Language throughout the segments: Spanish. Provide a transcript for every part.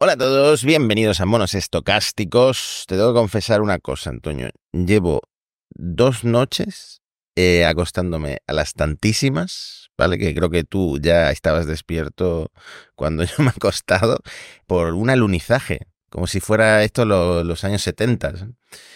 Hola a todos, bienvenidos a Monos Estocásticos. Te tengo que confesar una cosa, Antonio. Llevo dos noches eh, acostándome a las tantísimas, ¿vale? Que creo que tú ya estabas despierto cuando yo me he acostado por un alunizaje, como si fuera esto lo- los años 70.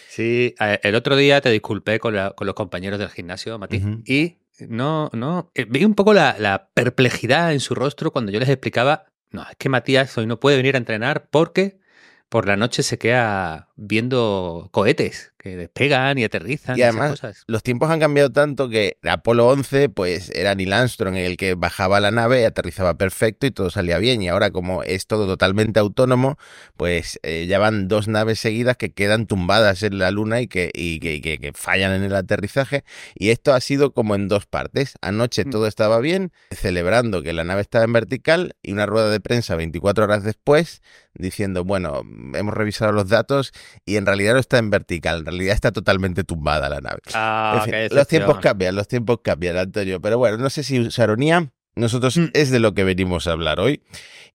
Sí, el otro día te disculpé con, la- con los compañeros del gimnasio, Mati, Ujú. y no, no, eh, vi un poco la, la perplejidad en su rostro cuando yo les explicaba, no, es que Matías hoy no puede venir a entrenar porque por la noche se queda viendo cohetes que despegan y aterrizan Y y, esas además, cosas. los tiempos han cambiado tanto que Apolo 11, pues era Neil Armstrong el que bajaba la nave, aterrizaba perfecto y todo salía bien. Y ahora, como es todo totalmente autónomo, pues eh, ya van dos naves seguidas que quedan tumbadas en la luna y que, y que, y que- que fallan en el aterrizaje. Y esto ha sido como en dos partes. Anoche Mm. todo estaba bien, celebrando que la nave estaba en vertical, y una rueda de prensa 24 horas después diciendo, bueno, hemos revisado los datos y en realidad no está en vertical, realidad está totalmente tumbada la nave. Ah, En fin, qué los tiempos cambian, los tiempos cambian, Antonio. Pero bueno, no sé si usaronía. Nosotros Mm. es de lo que venimos a hablar hoy.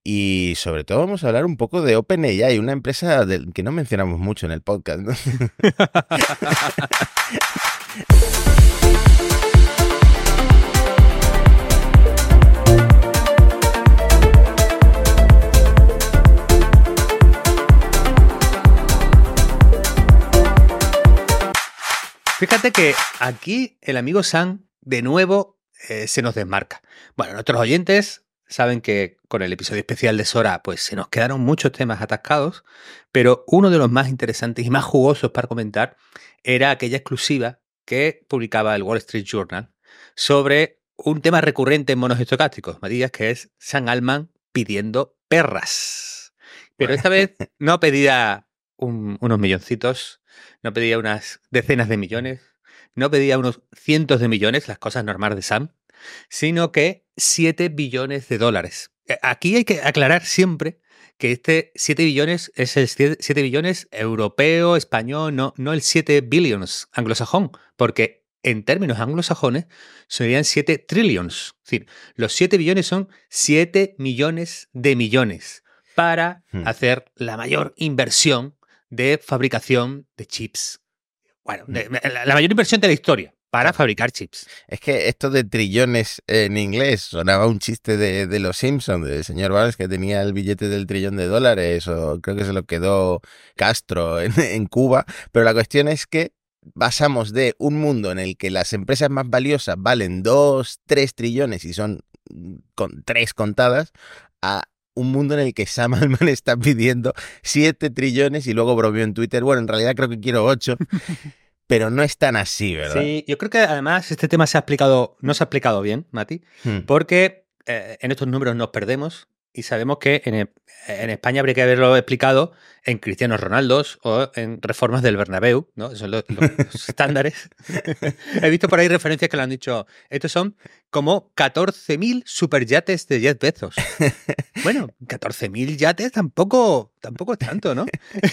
Y sobre todo vamos a hablar un poco de OpenAI, una empresa que no mencionamos mucho en el podcast. ¿no? Fíjate que aquí el amigo Sam de nuevo eh, se nos desmarca. Bueno, nuestros oyentes saben que con el episodio especial de Sora pues se nos quedaron muchos temas atascados, pero uno de los más interesantes y más jugosos para comentar era aquella exclusiva que publicaba el Wall Street Journal sobre un tema recurrente en monos estocásticos, Matías, que es Sam Alman pidiendo perras. Pero esta vez no pedía un- unos milloncitos, no pedía unas decenas de millones, no pedía unos cientos de millones, las cosas normales de Sam, sino que 7 billones de dólares. Eh, Aquí hay que aclarar siempre que este 7 billones es el 7 billones europeo, español, no, no el 7 billions anglosajón, porque en términos anglosajones serían 7 trillions. Es decir, los 7 billones son 7 millones de millones para Hmm. hacer la mayor inversión de fabricación de chips. Bueno, de- la, mayor inversión de la historia para fabricar chips. Es que esto de trillones en inglés sonaba un chiste de, de los Simpsons, del señor Barnes que tenía el billete del trillón de dólares, o creo que se lo quedó Castro en, en Cuba. Pero la cuestión es que pasamos de un mundo en el que las empresas más valiosas valen 2, 3 trillones y son mm, con tres contadas, a un mundo en el que Sam Altman está pidiendo 7 trillones y luego bromeó en Twitter, bueno, en realidad creo que quiero 8, pero no es tan así, ¿verdad? Sí, yo creo que además este tema se ha explicado, no se ha explicado bien, Mati, Hmm. porque eh, en estos números nos perdemos y sabemos que en, en España habría que haberlo explicado en Cristianos Ronaldos o en reformas del Bernabéu, ¿no? Esos son los, los- los estándares. He visto por ahí referencias que le han dicho, estos son como 14.000 superyates de Jeff Bezos. Bueno, 14.000 yates tampoco, tampoco es tanto, ¿no?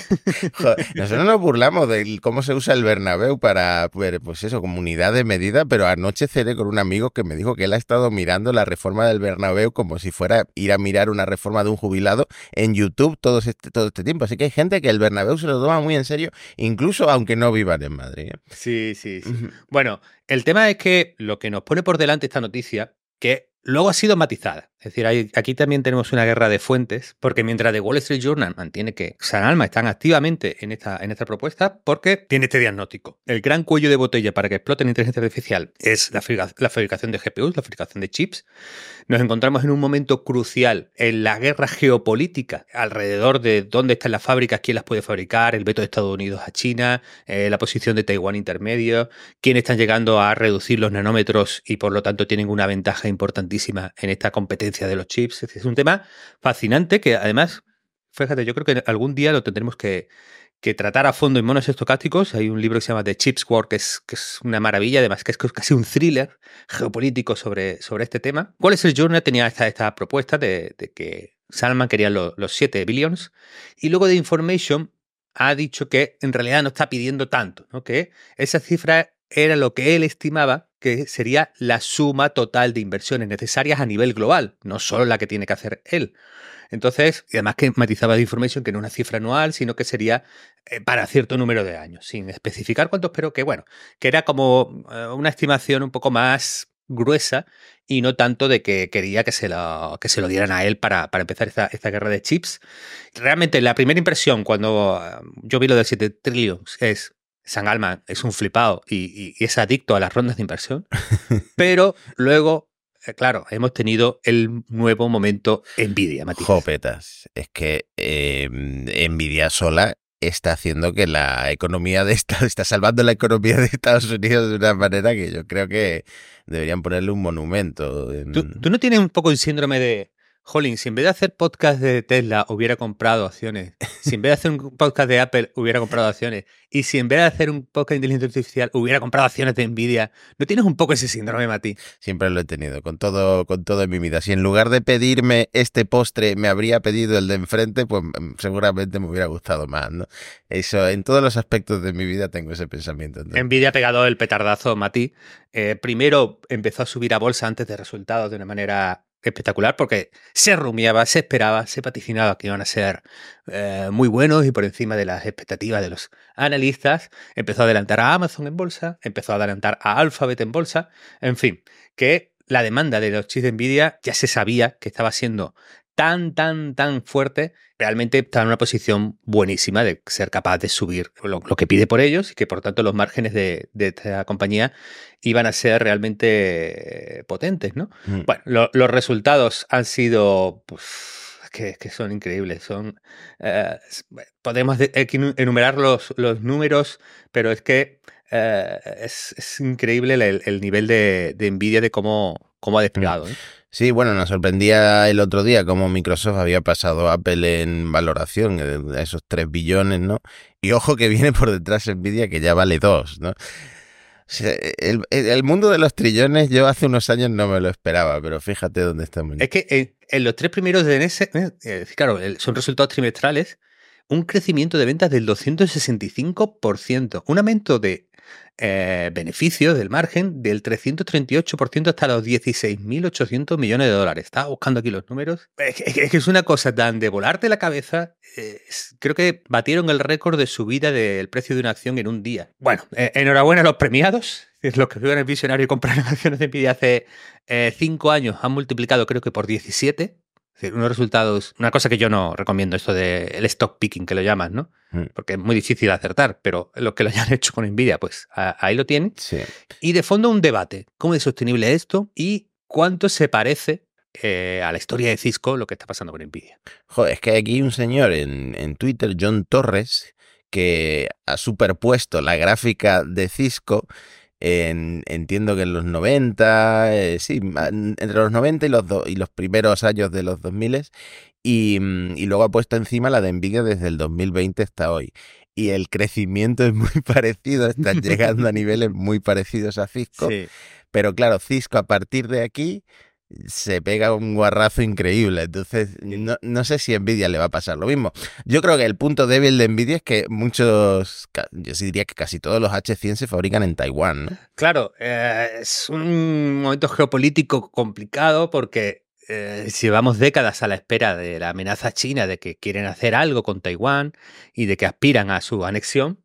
Joder, nosotros nos burlamos de cómo se usa el Bernabéu para, ver, pues eso, como unidad de medida, pero anoche cené con un amigo que me dijo que él ha estado mirando la reforma del Bernabéu como si fuera ir a mirar una reforma de un jubilado en YouTube todo este, todo este tiempo. Así que hay gente que el Bernabéu se lo toma muy en serio, incluso aunque no vivan en Madrid. ¿eh? Sí, sí, sí. Bueno, el tema es que lo que nos pone por delante esta noticia, que luego ha sido matizada. Es decir, aquí también tenemos una guerra de fuentes, porque mientras The Wall Street Journal mantiene que San Alma están activamente en esta, en esta propuesta, porque tiene este diagnóstico. El gran cuello de botella para que explote la inteligencia artificial es la, fabrica- la fabricación de GPUs, la fabricación de chips. Nos encontramos en un momento crucial en la guerra geopolítica alrededor de dónde están las fábricas, quién las puede fabricar, el veto de Estados Unidos a China, eh, la posición de Taiwán intermedio, quién están llegando a reducir los nanómetros y por lo tanto tienen una ventaja en esta competencia de los chips. Es, es un tema fascinante que además, fíjate, yo creo que algún día lo tendremos que, tratar a fondo en monos estocásticos. Hay un libro que se llama The Chips War, que es, que es una maravilla, además que es casi un thriller geopolítico sobre, este tema. Wall Street Journal tenía esta, esta propuesta de, que Salman quería lo- los 7 billions y luego de Information ha dicho que en realidad no está pidiendo tanto, ¿no? que esa cifra era lo que él estimaba que sería la suma total de inversiones necesarias a nivel global, no solo la que tiene que hacer él. Entonces, y además que matizaba de información que no una cifra anual, sino que sería eh, para cierto número de años, sin especificar cuántos, pero que bueno, que era como eh, una estimación un poco más gruesa y no tanto de que quería que se lo, que se lo dieran a él para, para empezar esta, esta, guerra de chips. Realmente la primera impresión cuando eh, yo vi lo de 7 trillions es, San Alman es un flipado y, y, es adicto a las rondas de inversión, pero luego eh, claro, hemos tenido el nuevo momento Nvidia, Matías. Jopetas. Es que eh, Nvidia sola está haciendo que la economía de Estados, está salvando la economía de Estados Unidos de una manera que yo creo que deberían ponerle un monumento. En... ¿Tú, ¿Tú, no tienes un poco el síndrome de Jolín, si en vez de hacer podcast de Tesla hubiera comprado acciones, si en vez de hacer un podcast de Apple hubiera comprado acciones, y si en vez de hacer un podcast de inteligencia artificial hubiera comprado acciones de Nvidia, ¿no tienes un poco ese síndrome, Mati? Siempre lo he tenido, con todo, con todo en mi vida. Si en lugar de pedirme este postre me habría pedido el de enfrente, pues mm, seguramente me hubiera gustado más, ¿no? Eso, en todos los aspectos de mi vida tengo ese pensamiento. ¿no? Nvidia ha pegado el petardazo, Mati. Eh, primero empezó a subir a bolsa antes de resultados de una manera espectacular porque se rumiaba, se esperaba, se vaticinaba que iban a ser eh, muy buenos y por encima de las expectativas de los analistas. Empezó a adelantar a Amazon en bolsa, empezó a adelantar a Alphabet en bolsa, en fin, que la demanda de los chips de Nvidia ya se sabía que estaba siendo tan, tan, tan fuerte, realmente está en una posición buenísima de ser capaz de subir lo, lo que pide por ellos y que por tanto los márgenes de, de esta compañía iban a ser realmente potentes, ¿no? Mm. Bueno, lo, los resultados han sido... Pues, que, que, son increíbles. Son, eh, podemos enumerar los, los, números, pero es que eh, es, es, increíble el, el nivel de, de, envidia de cómo, cómo ha desplegado. ¿eh? Sí, bueno, nos sorprendía el otro día cómo Microsoft había pasado a Apple en valoración, a esos 3 billones, ¿no? Y ojo que viene por detrás Nvidia que ya vale 2, ¿no? O sea, el, el, mundo de los trillones yo hace unos años no me lo esperaba, pero fíjate dónde estamos. Es que en, en los tres primeros de eh, claro, son resultados trimestrales, un crecimiento de ventas del 265%, un aumento de eh, beneficios del margen del 338% hasta los 16.800 millones de dólares. Estaba buscando aquí los números. Es que, es, una cosa tan de volarte la cabeza. Eh, creo que batieron el récord de subida del precio de una acción en un día. Bueno, eh, enhorabuena a los premiados. Los que viven el visionario y compraron acciones de Nvidia hace 5 años han multiplicado creo que por 17 es decir, unos resultados, una cosa que yo no recomiendo, esto del de stock picking que lo llaman, ¿no? Mm. Porque es muy difícil acertar, pero lo que lo hayan hecho con Nvidia, pues a, ahí lo tienen. Sí. Y de fondo un debate, ¿cómo es sostenible esto? Y cuánto se parece eh, a la historia de Cisco lo que está pasando con Nvidia. Joder, es que hay aquí un señor en, en Twitter, John Torres, que ha superpuesto la gráfica de Cisco en, entiendo que en los 90, eh, sí, entre los 90 y los, do, y los primeros años de los 2000 y, mm, y luego ha puesto encima la de Nvidia desde el 2020 hasta hoy. Y el crecimiento es muy parecido, están llegando a niveles muy parecidos a Cisco. Sí. Pero claro, Cisco a partir de aquí se pega un guarrazo increíble. Entonces, no, no, sé si Nvidia le va a pasar lo mismo. Yo creo que el punto débil de Nvidia es que muchos, yo sí diría que casi todos los H100 se fabrican en Taiwán. ¿no? Claro, eh, es un momento geopolítico complicado porque eh, llevamos décadas a la espera de la amenaza china de que quieren hacer algo con Taiwán y de que aspiran a su anexión.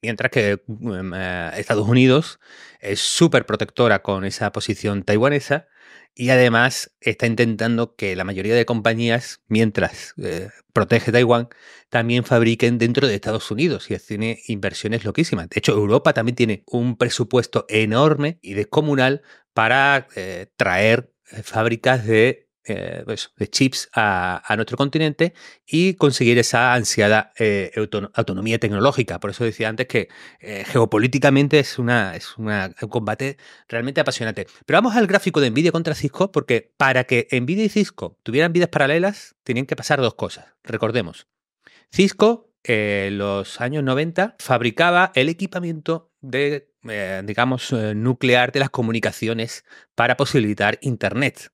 Mientras que eh, Estados Unidos es súper protectora con esa posición taiwanesa y además está intentando que la mayoría de compañías, mientras eh, protege Taiwán, también fabriquen dentro de Estados Unidos y tiene inversiones loquísimas. De hecho, Europa también tiene un presupuesto enorme y descomunal para eh, traer eh, fábricas de eh, de chips a, nuestro continente y conseguir esa ansiada eh, autonomía tecnológica. Por eso decía antes que eh, geopolíticamente es, una, es un combate realmente apasionante. Pero vamos al gráfico de Nvidia contra Cisco, porque para que Nvidia y Cisco tuvieran vidas paralelas, tenían que pasar dos cosas. Recordemos, Cisco en los años 90 fabricaba el equipamiento de, digamos, nuclear de las comunicaciones para posibilitar Internet.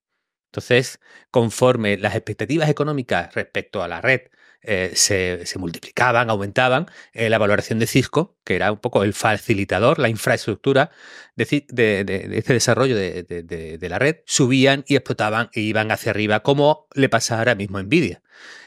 Entonces, conforme las expectativas económicas respecto a la red eh, se, multiplicaban, aumentaban, eh, la valoración de Cisco, que era un poco el facilitador, la infraestructura de, de, este desarrollo de, la red, subían y explotaban e iban hacia arriba, como le pasa ahora mismo a Nvidia.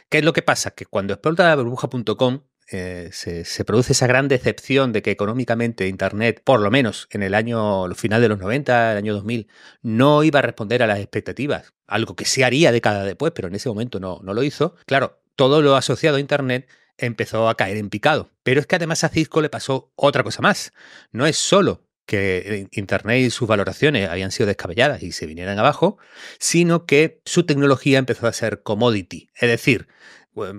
¿Qué es lo que pasa? Que cuando explota la burbuja.com, eh, se, produce esa gran decepción de que económicamente Internet, por lo menos en el año, final de los 90, el año 2000, no iba a responder a las expectativas, algo que se haría décadas después, pero en ese momento no, no lo hizo. Claro, todo lo asociado a Internet empezó a caer en picado. Pero es que además a Cisco le pasó otra cosa más. No es solo que Internet y sus valoraciones habían sido descabelladas y se vinieran abajo, sino que su tecnología empezó a ser commodity. Es decir,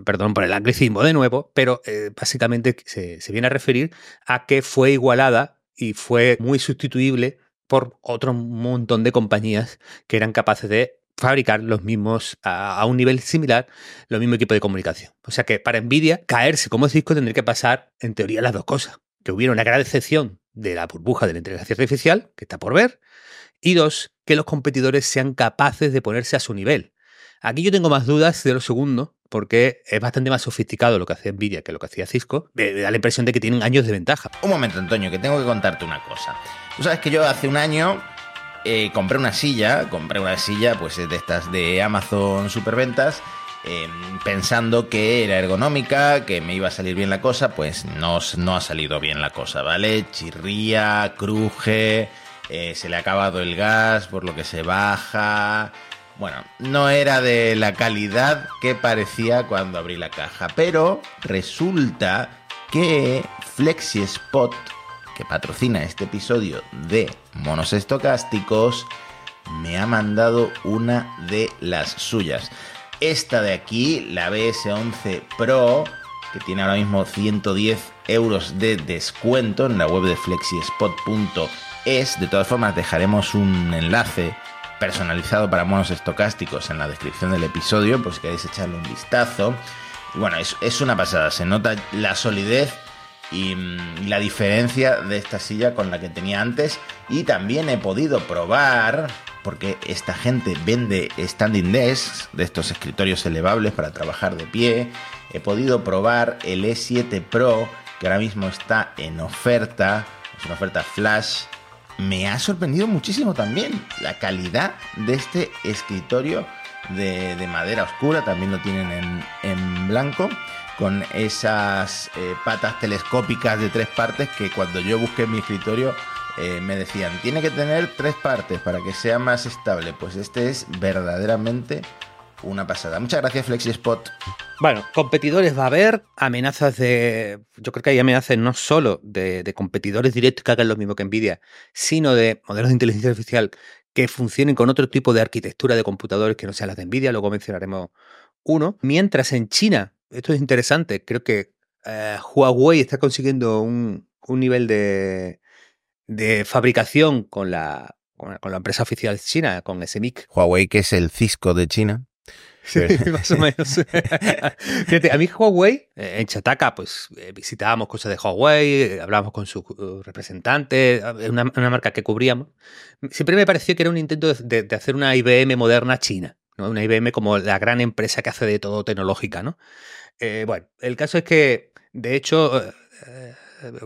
perdón por el anglicismo de nuevo, pero eh, básicamente se, viene a referir a que fue igualada y fue muy sustituible por otro montón de compañías que eran capaces de fabricar los mismos, a, un nivel similar, los mismos equipos de comunicación. O sea que para Nvidia, caerse como disco tendría que pasar, en teoría, las dos cosas. Que hubiera una gran decepción de la burbuja de la inteligencia artificial, que está por ver, y dos, que los competidores sean capaces de ponerse a su nivel. Aquí yo tengo más dudas de lo segundo, porque es bastante más sofisticado lo que hace Nvidia que lo que hacía Cisco. Da la impresión de que tienen años de ventaja. Un momento, Antonio, que tengo que contarte una cosa. Tú sabes que yo hace un año eh, compré una silla, compré una silla pues de estas de Amazon Superventas. Eh, pensando que era ergonómica, que me iba a salir bien la cosa, pues no, no ha salido bien la cosa, ¿vale? Chirría, cruje, eh, se le ha acabado el gas, por lo que se baja, bueno, no era de la calidad que parecía cuando abrí la caja, pero resulta que FlexiSpot, que patrocina este episodio de Monos Estocásticos, me ha mandado una de las suyas. Esta de aquí, la BS11 Pro, que tiene ahora mismo 110 euros de descuento en la web de flexispot.es. De todas formas, dejaremos un enlace personalizado para monos estocásticos en la descripción del episodio, por si queréis echarle un vistazo. Y bueno, es, una pasada, se nota la solidez y, mm, la diferencia de esta silla con la que tenía antes. Y también he podido probar, porque esta gente vende standing desks, de estos escritorios elevables para trabajar de pie. He podido probar el E7 Pro, que ahora mismo está en oferta, es una oferta flash me ha sorprendido muchísimo también la calidad de este escritorio de, madera oscura, también lo tienen en, blanco, con esas eh, patas telescópicas de tres partes que cuando yo busqué mi escritorio eh, me decían, tiene que tener tres partes para que sea más estable. Pues este es verdaderamente una pasada. Muchas gracias FlexiSpot. Bueno, competidores va a haber, amenazas de. Yo creo que hay amenazas no solo de, competidores directos que hagan lo mismo que Nvidia, sino de modelos de inteligencia artificial que funcionen con otro tipo de arquitectura de computadores que no sean las de Nvidia, luego mencionaremos uno. Mientras en China, esto es interesante, creo que eh, Huawei está consiguiendo un, nivel de, de fabricación con la, con la empresa oficial china, con SMIC. Huawei, que es el Cisco de China. Sí, más o menos. a mí Huawei, eh, en Chataca, pues eh, visitábamos cosas de Huawei, eh, hablábamos con su representante, una, una, marca que cubríamos. Siempre me pareció que era un intento de, hacer una IBM moderna china, ¿no? Una IBM como la gran empresa que hace de todo tecnológica, ¿no? bueno, el caso es que, de hecho,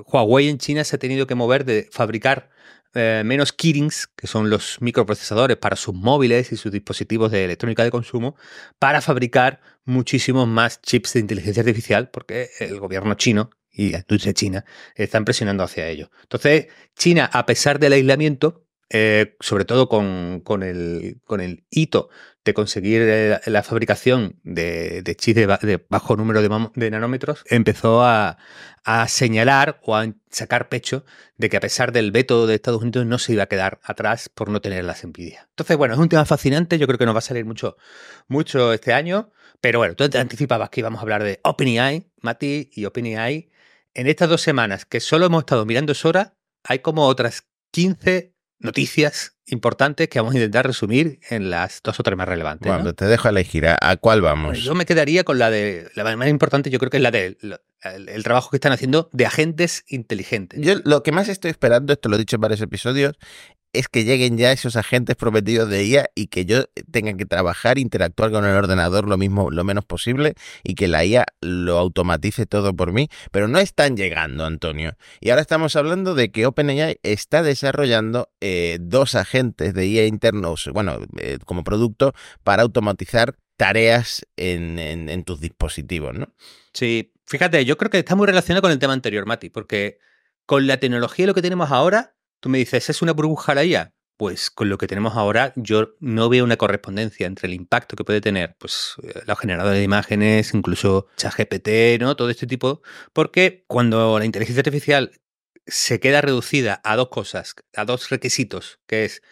Huawei en China se ha tenido que mover de fabricar eh, menos keyrings, que son los microprocesadores para sus móviles y sus dispositivos de electrónica de consumo, para fabricar muchísimos más chips de inteligencia artificial, porque el gobierno chino y la industria china están presionando hacia ello. Entonces, China, a pesar del aislamiento, eh, sobre todo con, el, con el hito de conseguir eh, la fabricación de, chips de, bajo número de, nanómetros, empezó a, señalar o a sacar pecho de que a pesar del veto de Estados Unidos no se iba a quedar atrás por no tener las envidias. Entonces, bueno, es un tema fascinante, yo creo que nos va a salir mucho, mucho este año, pero bueno, tú te anticipabas que íbamos a hablar de OpenAI, Mati y OpenAI. En estas dos semanas que solo hemos estado mirando Sora, hay como otras 15 noticias importantes que vamos a intentar resumir en las dos o tres más relevantes. Bueno, te dejo elegir. ¿A, cuál vamos? yo me quedaría con la de. La más importante, yo creo que es la de. El, trabajo que están haciendo de agentes inteligentes. Yo lo que más estoy esperando, esto lo he dicho en varios episodios, es que lleguen ya esos agentes prometidos de IA y que yo tenga que trabajar, interactuar con el ordenador lo mismo, lo menos posible y que la IA lo automatice todo por mí, pero no están llegando, Antonio. Y ahora estamos hablando de que OpenAI está desarrollando eh, dos agentes de IA internos, bueno, eh, como producto para automatizar tareas en, en tus dispositivos, ¿no? Sí, fíjate, yo creo que está muy relacionado con el tema anterior, Mati, porque con la tecnología y lo que tenemos ahora, tú me dices, ¿es una burbuja la IA? Pues con lo que tenemos ahora, yo no veo una correspondencia entre el impacto que puede tener pues, eh, los generadores de imágenes, incluso ChatGPT, ¿no? Todo este tipo, porque cuando la inteligencia artificial se queda reducida a dos cosas, a dos requisitos, que es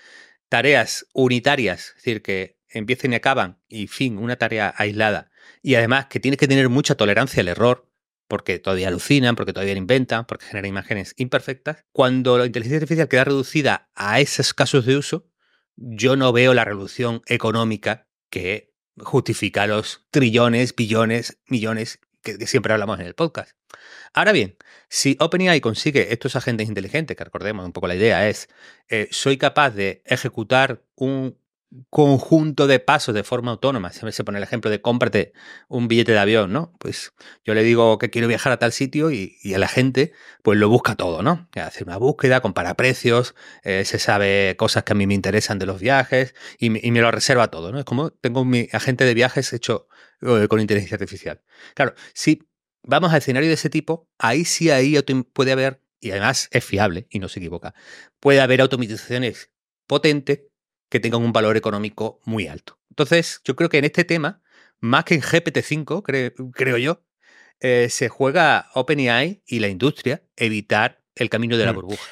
tareas unitarias, es decir, que empiecen y acaban, y fin, una tarea aislada, y además que tienes que tener mucha tolerancia al error, porque todavía alucinan, porque todavía inventan, porque generan imágenes imperfectas. Cuando la inteligencia artificial queda reducida a esos casos de uso, yo no veo la revolución económica que justifica los trillones, billones, millones que, siempre hablamos en el podcast. Ahora bien, si OpenAI consigue estos agentes inteligentes, que recordemos un poco la idea es, eh, soy capaz de ejecutar un conjunto de pasos de forma autónoma. Si se pone el ejemplo de cómprate un billete de avión, ¿no? Pues yo le digo que quiero viajar a tal sitio y, a la gente pues lo busca todo, ¿no? Hace una búsqueda, compara precios, eh, se sabe cosas que a mí me interesan de los viajes y, me lo reserva todo, ¿no? Es como tengo mi agente de viajes hecho eh, con inteligencia artificial. Claro, si vamos a escenario de ese tipo, ahí sí ahí puede haber, y además es fiable y no se equivoca, puede haber automatizaciones potentes que tengan un valor económico muy alto. Entonces, yo creo que en este tema, más que en GPT-5, creo yo, eh, se juega OpenAI y la industria evitar el camino de la mm. burbuja.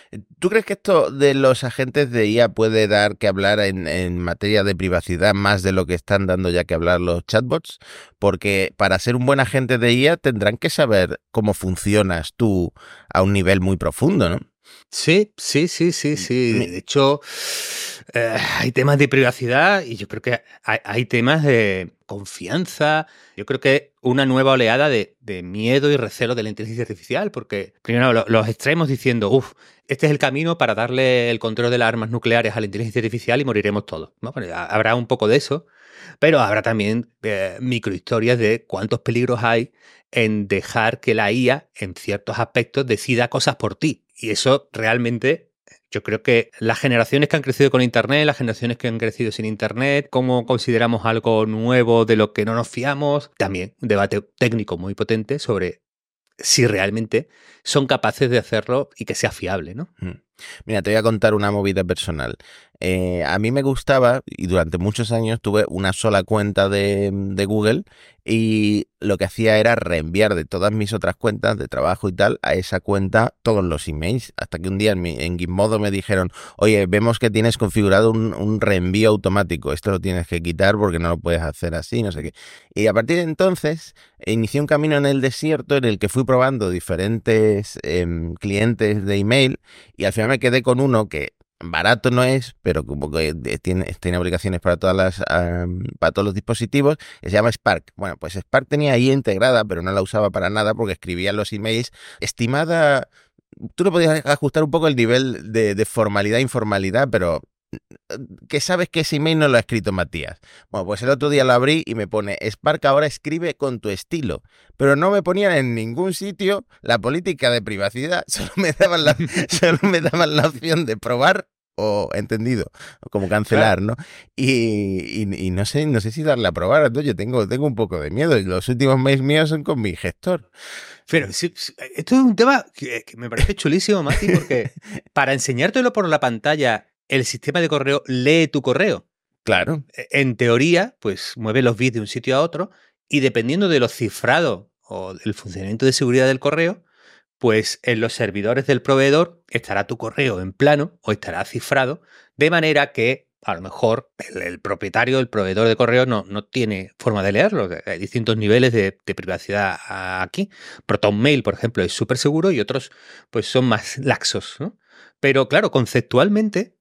¿Tú crees que esto de los agentes de IA puede dar que hablar en, en, materia de privacidad más de lo que están dando ya que hablar los chatbots? Porque para ser un buen agente de IA tendrán que saber cómo funcionas tú a un nivel muy profundo, ¿no? Sí, sí, sí, sí, sí. De hecho, eh, hay temas de privacidad y yo creo que hay, temas de confianza. Yo creo que una nueva oleada de, miedo y recelo de la inteligencia artificial, porque primero los extremos diciendo, uff, este es el camino para darle el control de las armas nucleares a la inteligencia artificial y moriremos todos. habrá un poco de eso, pero habrá también eh, microhistorias de cuántos peligros hay en dejar que la IA, en ciertos aspectos, decida cosas por ti. Y eso realmente yo creo que las generaciones que han crecido con Internet, las generaciones que han crecido sin Internet, cómo consideramos algo nuevo de lo que no nos fiamos, también un debate técnico muy potente sobre si realmente son capaces de hacerlo y que sea fiable, ¿no? Mm. Mira, te voy a contar una movida personal. Eh, a mí me gustaba, y durante muchos años tuve una sola cuenta de, Google, y lo que hacía era reenviar de todas mis otras cuentas de trabajo y tal a esa cuenta todos los emails. Hasta que un día en, Gizmodo me dijeron, oye, vemos que tienes configurado un, un, reenvío automático, esto lo tienes que quitar porque no lo puedes hacer así, no sé qué. Y a partir de entonces inicié un camino en el desierto en el que fui probando diferentes em, clientes de email y al final me quedé con uno que barato no es, pero que tiene, tiene para todas las para todos los dispositivos, se llama Spark. Bueno, pues Spark tenía ahí integrada, pero no la usaba para nada porque escribía los emails estimada tú le podías ajustar un poco el nivel de, de formalidad e informalidad, pero que sabes que ese email no lo ha escrito Matías. Bueno, pues el otro día lo abrí y me pone, Spark ahora escribe con tu estilo, pero no me ponían en ningún sitio la política de privacidad, solo me daban la, solo me daban la opción de probar o entendido, como cancelar, ¿no? Y, no sé, no sé si darle a probar, entonces yo tengo, tengo un poco de miedo y los últimos mails míos son con mi gestor. Pero esto es un tema que, que me parece chulísimo, Mati, porque para enseñártelo por la pantalla el sistema de correo lee tu correo. Claro. E, en teoría, pues mueve los bits de un sitio a otro y dependiendo de lo cifrado o del funcionamiento de seguridad del correo, pues en los servidores del proveedor estará tu correo en plano o estará cifrado, de manera que a lo mejor el, propietario, el proveedor de correo no, no, tiene forma de leerlo. Hay distintos niveles de, de privacidad aquí. ProtonMail, por ejemplo, es súper seguro y otros pues son más laxos. ¿no? Pero claro, conceptualmente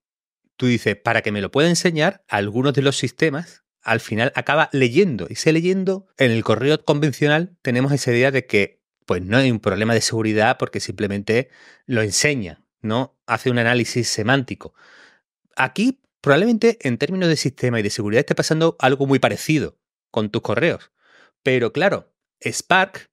tú dices, para que me lo pueda enseñar, algunos de los sistemas al final acaba leyendo. Y se leyendo, en el correo convencional tenemos esa idea de que pues no hay un problema de seguridad porque simplemente lo enseña, no hace un análisis semántico. aquí probablemente en términos de sistema y de seguridad esté pasando algo muy parecido con tus correos. Pero claro, Spark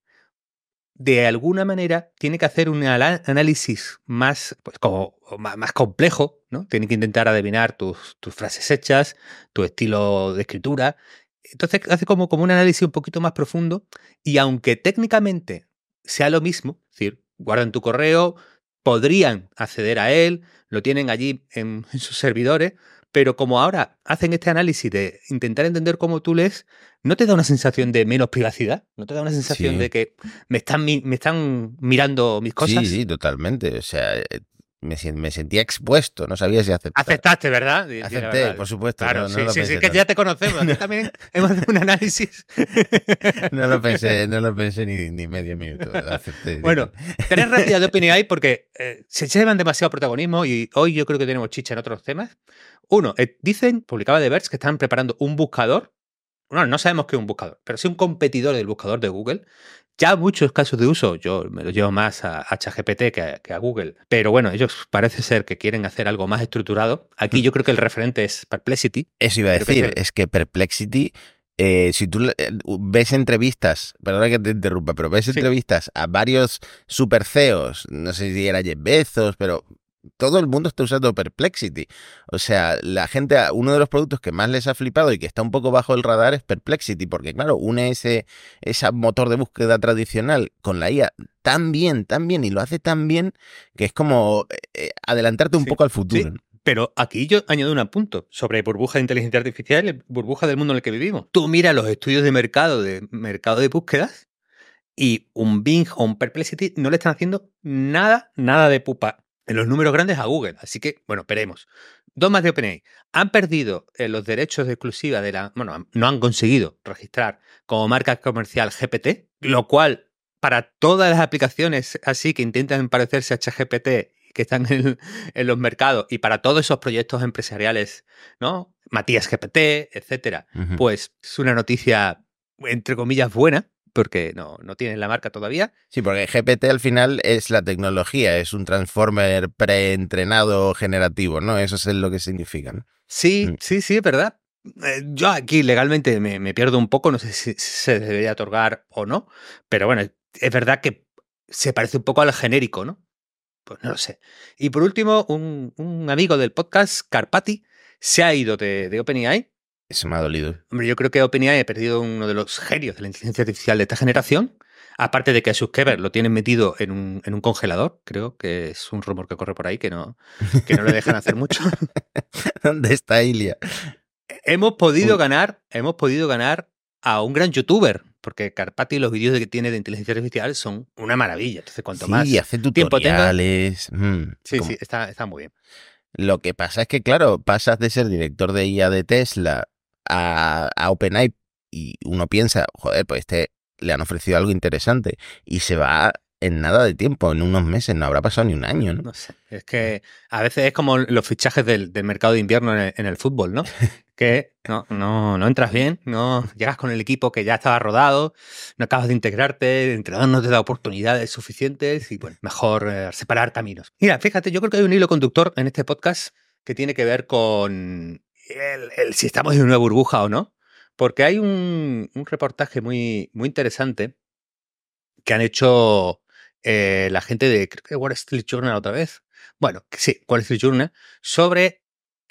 de alguna manera tiene que hacer un análisis más, pues, como, más, complejo, ¿no? Tiene que intentar adivinar tus, tus, frases hechas, tu estilo de escritura. Entonces hace como, como un análisis un poquito más profundo y aunque técnicamente sea lo mismo, es decir, guardan tu correo, podrían acceder a él, lo tienen allí en sus servidores, pero como ahora hacen este análisis de intentar entender cómo tú lees, ¿no te da una sensación de menos privacidad? ¿No te da una sensación de que me están, me están mirando mis cosas? Sí, sí, totalmente. O sea, eh, me, sentía expuesto, no sabía si aceptar. Aceptaste, ¿verdad? Acepté, por supuesto. Claro, sí, sí, sí, que ya te conocemos. También hemos hecho un análisis. no lo pensé, no lo pensé ni, ni medio minuto. Acepté. Bueno, tres rápidas de opinión hay porque eh, se llevan demasiado protagonismo y hoy yo creo que tenemos chicha en otros temas. Uno, eh, dicen, publicaba de Verge, que están preparando un buscador. Bueno, no sabemos qué es un buscador, pero sí un competidor del buscador de Google ya muchos casos de uso, yo me lo llevo más a HGPT que a, Google, pero bueno, ellos parece ser que quieren hacer algo más estructurado. Aquí mm. yo creo que el referente es Perplexity. Eso iba a decir, es que Perplexity eh, si tú eh, ves entrevistas, perdona que te interrumpa, pero ves entrevistas a varios super CEOs, no sé si era Jeff Bezos, pero todo el mundo está usando Perplexity. O sea, la gente, uno de los productos que más les ha flipado y que está un poco bajo el radar es Perplexity, porque claro, une ese, ese motor de búsqueda tradicional con la IA tan bien, tan bien, y lo hace tan bien que es como eh, eh, adelantarte un poco al futuro. Pero aquí yo añado un punto sobre burbuja de inteligencia artificial, burbuja del mundo en el que vivimos. Tú mira los estudios de mercado, de mercado de búsquedas, y un Bing o un Perplexity no le están haciendo nada, nada de pupa en los números grandes a Google. Así que, bueno, esperemos. Dos más de OpenAI. Han perdido eh, los derechos de exclusiva de la. Bueno, no han conseguido registrar como marca comercial GPT, lo cual, para todas las aplicaciones así que intentan parecerse a ChatGPT que están en, los mercados y para todos esos proyectos empresariales, ¿no? Matías GPT, etcétera, pues es una noticia entre comillas buena, porque no, no tienen la marca todavía. Sí, porque GPT al final es la tecnología, es un transformer preentrenado generativo, ¿no? Eso es lo que significan. Sí, mm. sí, sí, es verdad. Eh, yo aquí legalmente me, pierdo un poco, no sé si se debería otorgar o no, pero bueno, es verdad que se parece un poco al genérico, ¿no? Pues no lo sé. Y por último, un, amigo del podcast, Carpati, se ha ido de, de OpenAI eso me ha dolido. Hombre, yo creo que OpenAI ha perdido uno de los genios de la inteligencia artificial de esta generación. Aparte de que a Suskever lo tienen metido en un, en un, congelador, creo que es un rumor que corre por ahí que no, que no le dejan hacer mucho. ¿Dónde está Ilia? Hemos podido ganar, hemos podido ganar a un gran youtuber, porque Carpati los vídeos que tiene de inteligencia artificial son una maravilla. Entonces, cuanto sí, más hace tutoriales. Mm, sí, sí, está, está muy bien. Lo que pasa es que, claro, pasas de ser director de IA de Tesla a, a OpenAI y uno piensa, joder, pues este le han ofrecido algo interesante y se va en nada de tiempo, en unos meses, no habrá pasado ni un año, ¿no? No sé, es que a veces es como los fichajes del, mercado de invierno en el, fútbol, ¿no? que no, no, no entras bien, no llegas con el equipo que ya estaba rodado, no acabas de integrarte, el entrenador no te da oportunidades suficientes y bueno, mejor eh, separar caminos. Mira, fíjate, yo creo que hay un hilo conductor en este podcast que tiene que ver con el, si estamos en una burbuja o no, porque hay un, reportaje muy, muy interesante que han hecho eh, la gente de, creo que Wall Street Journal otra vez. Bueno, sí, Wall Street Journal, sobre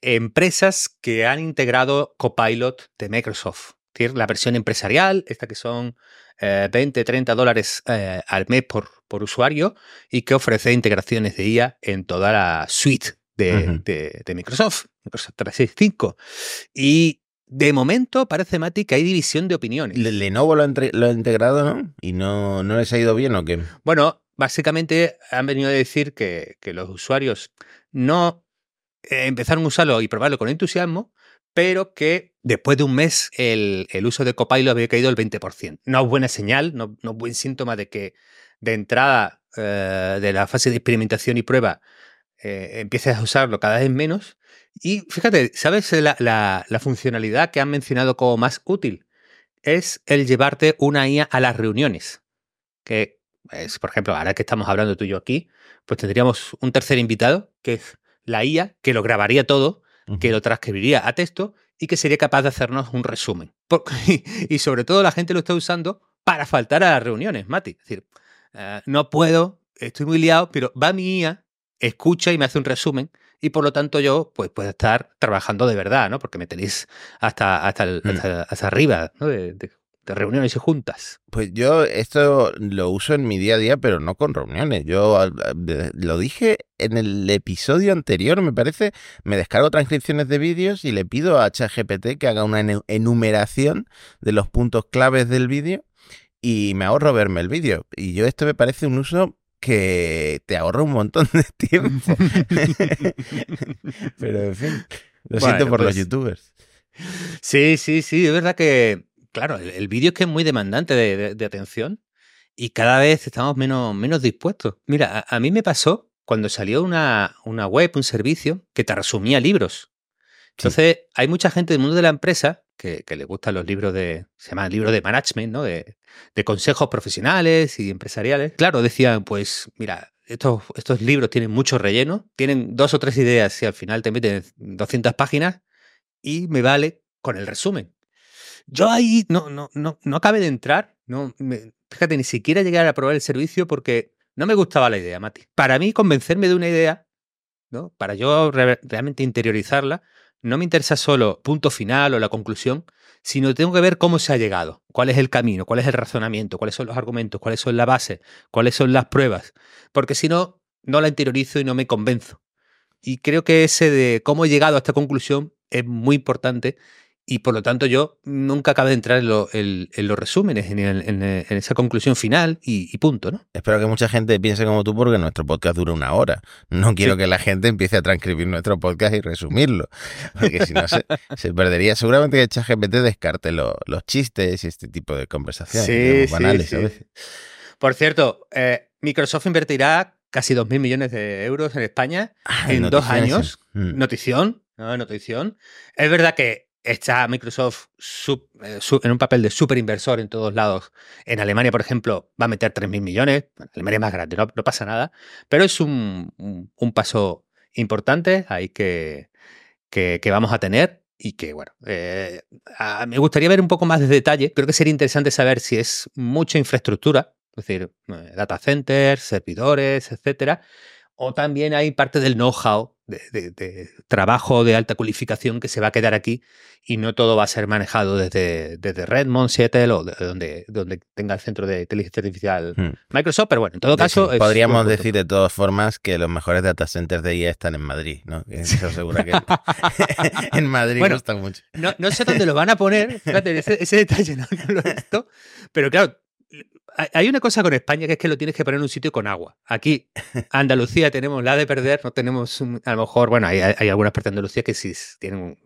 empresas que han integrado Copilot de Microsoft. La versión empresarial, esta que son 20, eh, 30 dólares eh, al mes por, por usuario y que ofrece integraciones de IA en toda la suite de, Microsoft, Microsoft 365. Y de momento parece, Mati, que hay división de opiniones. Lenovo lo ha, lo ha integrado, ¿no? ¿Y no, no les ha ido bien o qué? Bueno, básicamente han venido a decir que, los usuarios no eh, empezaron a usarlo y probarlo con entusiasmo, pero que después de un mes el, uso de Copilot había caído el 20%. No es buena señal, no, no es buen síntoma de que de entrada eh, de la fase de experimentación y prueba eh, empieces a usarlo cada vez menos. Y fíjate, ¿sabes la, la, funcionalidad que han mencionado como más útil? Es el llevarte una IA a las reuniones. Que es, por ejemplo, ahora que estamos hablando tú y yo aquí, pues tendríamos un tercer invitado, que es la IA, que lo grabaría todo, que lo transcribiría a texto y que sería capaz de hacernos un resumen. y sobre todo la gente lo está usando para faltar a las reuniones, Mati. Es decir, eh, no puedo, estoy muy liado, pero va mi IA, escucha y me hace un resumen y por lo tanto yo pues puedo estar trabajando de verdad, ¿no? Porque me tenéis hasta, hasta, mm. arriba ¿no? de, reuniones y juntas. Pues yo esto lo uso en mi día a día, pero no con reuniones. Yo lo dije en el episodio anterior, me parece, me descargo transcripciones de vídeos y le pido a ChatGPT que haga una enumeración de los puntos claves del vídeo y me ahorro verme el vídeo. Y yo esto me parece un uso que te ahorra un montón de tiempo. Pero en fin, lo siento por los pues youtubers. Sí, sí, sí, es verdad que, claro, el, vídeo es que es muy demandante de, atención y cada vez estamos menos, menos dispuestos. Mira, a, mí me pasó cuando salió una, una, web, un servicio que te resumía libros. Entonces, hay mucha gente del mundo de la empresa que, le gustan los libros de, se llaman libros de management, ¿no? De, de consejos profesionales y empresariales. Claro, decían, pues mira, estos, estos libros tienen mucho relleno, tienen dos o tres ideas y al final te meten 200 páginas y me vale con el resumen. Yo ahí no, no, no, no acabé de entrar, no, fíjate, ni siquiera llegué a probar el servicio porque no me gustaba la idea, Mati. Para mí, convencerme de una idea, ¿no? para yo realmente interiorizarla, no me interesa solo punto final o la conclusión, sino tengo que ver cómo se ha llegado, cuál es el camino, cuál es el razonamiento, cuáles son los argumentos, cuáles son la base, cuáles son las pruebas, porque si no, no la interiorizo y no me convenzo. Y creo que ese de cómo he llegado a esta conclusión es muy importante y por lo tanto yo nunca acabo de entrar en, los resúmenes, en, esa conclusión final y, punto, ¿no? Espero que mucha gente piense como tú porque nuestro podcast dura una hora. No quiero que la gente empiece a transcribir nuestro podcast y resumirlo, porque si no se, perdería. Seguramente que ChatGPT descarte los chistes y este tipo de conversaciones banales a veces. Por cierto, eh, Microsoft invertirá casi 2.000 millones de euros en España ah, en dos años. Mm. Notición, no, notición. Es verdad que está Microsoft eh, en un papel de super inversor en todos lados. En Alemania, por ejemplo, va a meter 3.000 millones. Alemania es más grande, no, pasa nada. Pero es un, paso importante ahí que, vamos a tener y que, bueno, eh, me gustaría ver un poco más de detalle. Creo que sería interesante saber si es mucha infraestructura, es decir, eh, data centers, servidores, etcétera, o también hay parte del know-how de, trabajo de alta cualificación que se va a quedar aquí y no todo va a ser manejado desde, desde Redmond, Seattle o donde, donde tenga el centro de inteligencia artificial hmm. Microsoft. Pero bueno, en todo caso. podríamos decir de todas formas que los mejores data centers de IA están en Madrid, ¿no? Eso seguro que en Madrid bueno, gustan mucho. No, no, sé dónde lo van a poner, fíjate, ese, ese detalle no, lo he visto, pero claro, hay una cosa con España que es que lo tienes que poner en un sitio con agua. Aquí, Andalucía, tenemos la de perder, no tenemos, a lo mejor, bueno, hay, algunas partes de Andalucía que sí tienen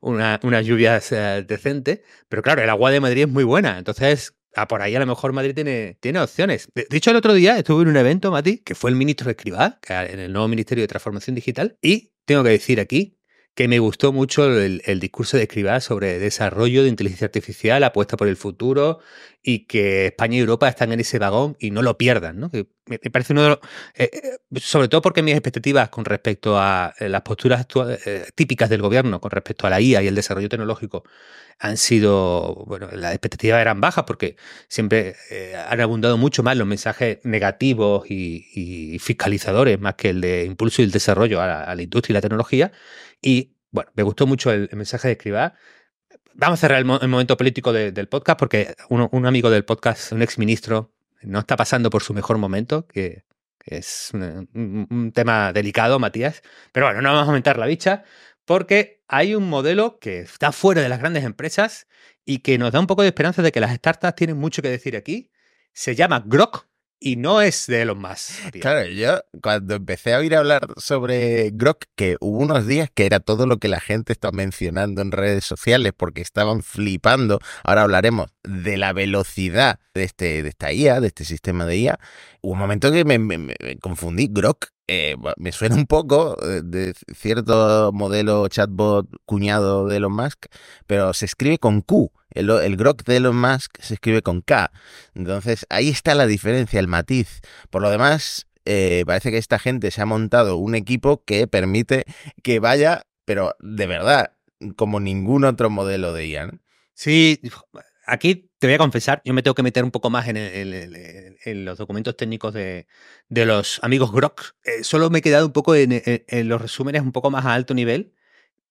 una, lluvia eh, decente, pero claro, el agua de Madrid es muy buena. Entonces, por ahí a lo mejor Madrid tiene, tiene opciones. De, hecho, el otro día estuve en un evento, Mati, que fue el ministro de Escribá, en el nuevo Ministerio de Transformación Digital, y tengo que decir aquí que me gustó mucho el, discurso de Escribá sobre desarrollo de inteligencia artificial, apuesta por el futuro y que España y Europa están en ese vagón y no lo pierdan. ¿no? me, parece uno de los, eh, eh, sobre todo porque mis expectativas con respecto a eh, las posturas típicas del gobierno con respecto a la IA y el desarrollo tecnológico han sido, bueno, las expectativas eran bajas porque siempre han abundado mucho más los mensajes negativos y, fiscalizadores más que el de impulso y el desarrollo a la industria y la tecnología. Y bueno, me gustó mucho el, mensaje de Escribá. Vamos a cerrar el, momento político del podcast porque un amigo del podcast, un exministro, no está pasando por su mejor momento, que, es un, tema delicado, Matías. Pero bueno, no vamos a aumentar la bicha porque hay un modelo que está fuera de las grandes empresas y que nos da un poco de esperanza de que las startups tienen mucho que decir aquí. Se llama Grok y no es de Elon Musk. Claro, yo cuando empecé a oír hablar sobre Grok, que hubo unos días que era todo lo que la gente está mencionando en redes sociales porque estaban flipando, ahora hablaremos de la velocidad de, este, de esta IA, de este sistema de IA, hubo un momento que me, confundí. Grok eh, me suena un poco eh, de cierto modelo chatbot cuñado de Elon Musk, pero se escribe con Q. El, el Grok de Elon Musk se escribe con K. Entonces ahí está la diferencia, el matiz. Por lo demás, eh, parece que esta gente se ha montado un equipo que permite que vaya pero de verdad, como ningún otro modelo de IA. Sí, aquí te voy a confesar, yo me tengo que meter un poco más en, los documentos técnicos de, los amigos Grok. Eh, solo me he quedado un poco en, los resúmenes un poco más a alto nivel.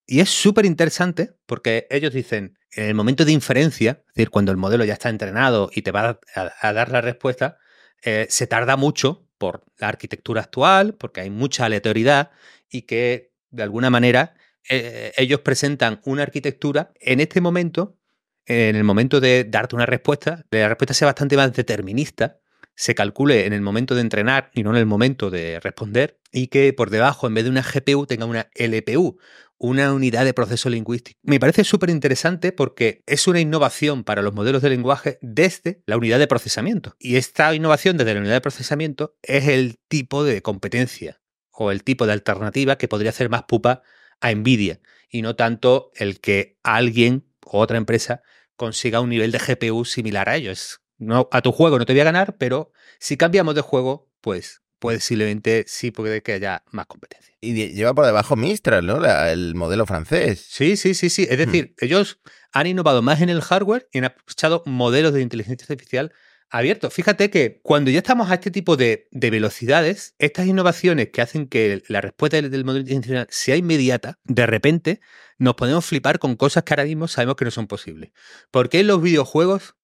Y es súper interesante porque ellos dicen, en el momento de inferencia, es decir, cuando el modelo ya está entrenado y te va a, dar la respuesta, eh, se tarda mucho por la arquitectura actual, porque hay mucha aleatoriedad y que de alguna manera eh, ellos presentan una arquitectura en este momento en el momento de darte una respuesta, la respuesta sea bastante más determinista, se calcule en el momento de entrenar y no en el momento de responder, y que por debajo, en vez de una GPU, tenga una LPU, una unidad de proceso lingüístico. Me parece súper interesante porque es una innovación para los modelos de lenguaje desde la unidad de procesamiento. Y esta innovación desde la unidad de procesamiento es el tipo de competencia o el tipo de alternativa que podría hacer más pupa a Nvidia y no tanto el que alguien o otra empresa consiga un nivel de GPU similar a ellos. No, a tu juego no te voy a ganar, pero si cambiamos de juego, pues posiblemente sí puede que haya más competencia. Y lleva por debajo Mistral, ¿no? el modelo francés. Sí, sí, sí, sí. Es hmm. decir, ellos han innovado más en el hardware y han aprovechado modelos de inteligencia artificial abiertos. Fíjate que cuando ya estamos a este tipo de, velocidades, estas innovaciones que hacen que la respuesta del, modelo de inteligencia artificial sea inmediata, de repente nos podemos flipar con cosas que ahora mismo sabemos que no son posibles. Porque en los videojuegos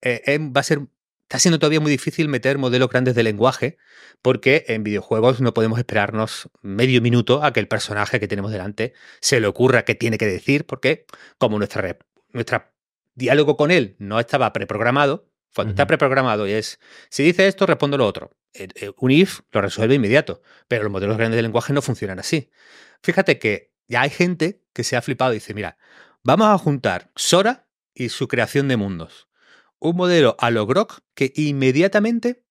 eh, va a ser está siendo todavía muy difícil meter modelos grandes de lenguaje porque en videojuegos no podemos esperarnos medio minuto a que el personaje que tenemos delante se le ocurra qué tiene que decir porque como nuestra, nuestra diálogo con él no estaba preprogramado, cuando está preprogramado y es, si dice esto, respondo lo otro. Eh, eh, un if lo resuelve inmediato, pero los modelos grandes de lenguaje no funcionan así. Fíjate que ya hay gente que se ha flipado y dice, mira, vamos a juntar Sora y su creación de mundos. Un modelo a lo Grok que inmediatamente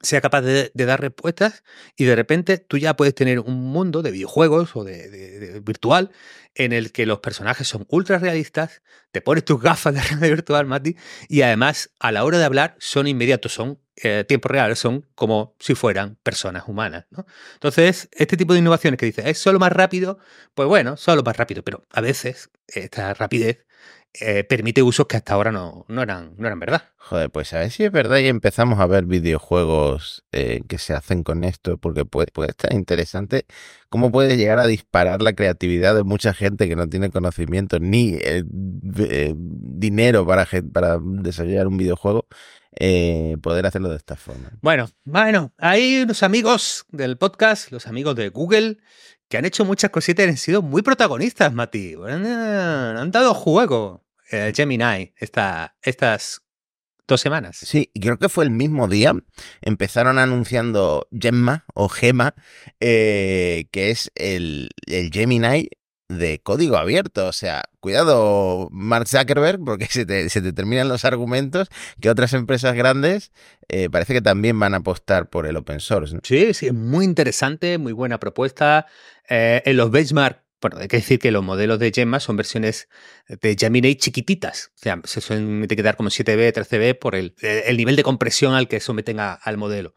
sea capaz de, dar respuestas y de repente tú ya puedes tener un mundo de videojuegos o de, virtual en el que los personajes son ultra realistas, te pones tus gafas de realidad virtual, Mati, y además a la hora de hablar son inmediatos, son eh, tiempo real, son como si fueran personas humanas. ¿no? Entonces, este tipo de innovaciones que dices, ¿es solo más rápido? Pues bueno, solo más rápido, pero a veces esta rapidez eh, permite usos que hasta ahora no, no, eran, no eran verdad. Joder, pues a ver si es verdad y empezamos a ver videojuegos eh, que se hacen con esto, porque puede, puede estar interesante cómo puede llegar a disparar la creatividad de mucha gente que no tiene conocimiento ni eh, dinero para, para desarrollar un videojuego. poder hacerlo de esta forma. Bueno, bueno, hay unos amigos del podcast, los amigos de Google, que han hecho muchas cositas y han sido muy protagonistas, Mati. Han, dado juego eh, Gemini esta, estas dos semanas. Sí, creo que fue el mismo día. Empezaron anunciando Gemma o Gema, eh, que es el, el Gemini de código abierto. O sea, cuidado, Mark Zuckerberg, porque se te, se te terminan los argumentos que otras empresas grandes eh, parece que también van a apostar por el open source. Sí, sí, muy interesante, muy buena propuesta. Eh, en los benchmark bueno, hay que decir que los modelos de Gemma son versiones de Gemini chiquititas. O sea, se suelen quedar como 7B, 13B por el, el nivel de compresión al que someten al modelo.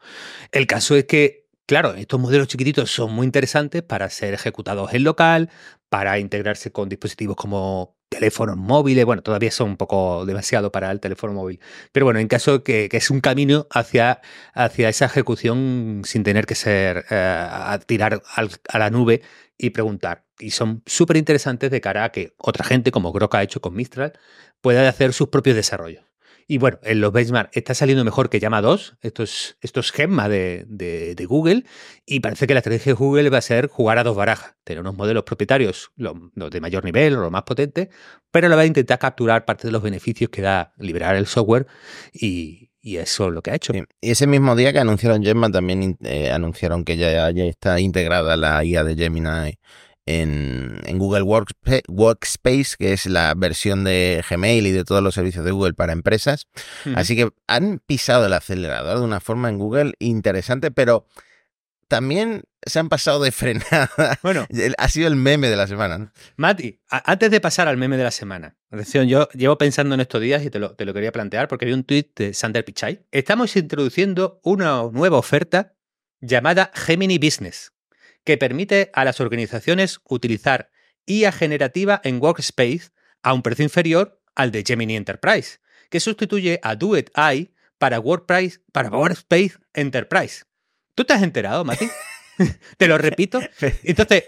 El caso es que Claro, estos modelos chiquititos son muy interesantes para ser ejecutados en local, para integrarse con dispositivos como teléfonos móviles. Bueno, todavía son un poco demasiado para el teléfono móvil. Pero bueno, en caso que, que es un camino hacia, hacia esa ejecución sin tener que ser eh, a tirar a la nube y preguntar. Y son súper interesantes de cara a que otra gente, como Grok ha hecho con Mistral, pueda hacer sus propios desarrollos. Y bueno, en los benchmark está saliendo mejor que Llama 2. Esto es, esto es Gemma de, de, Google. Y parece que la estrategia de Google va a ser jugar a dos barajas. Tener unos modelos propietarios los, de mayor nivel o los más potentes, pero la va a intentar capturar parte de los beneficios que da liberar el software y, y eso es lo que ha hecho. Y ese mismo día que anunciaron Gemma, también eh, anunciaron que ya, ya, está integrada la IA de Gemini en, Google Workspace, que es la versión de Gmail y de todos los servicios de Google para empresas. Así que han pisado el acelerador de una forma en Google interesante, pero también se han pasado de frenada. Bueno, ha sido el meme de la semana. Mati, antes de pasar al meme de la semana, atención, yo llevo pensando en estos días y te lo, te lo quería plantear porque vi un tweet de Sander Pichai. Estamos introduciendo una nueva oferta llamada Gemini Business que permite a las organizaciones utilizar IA generativa en Workspace a un precio inferior al de Gemini Enterprise, que sustituye a Duet AI para WordPress, para Workspace Enterprise. ¿Tú te has enterado, Mati? te lo repito. Entonces,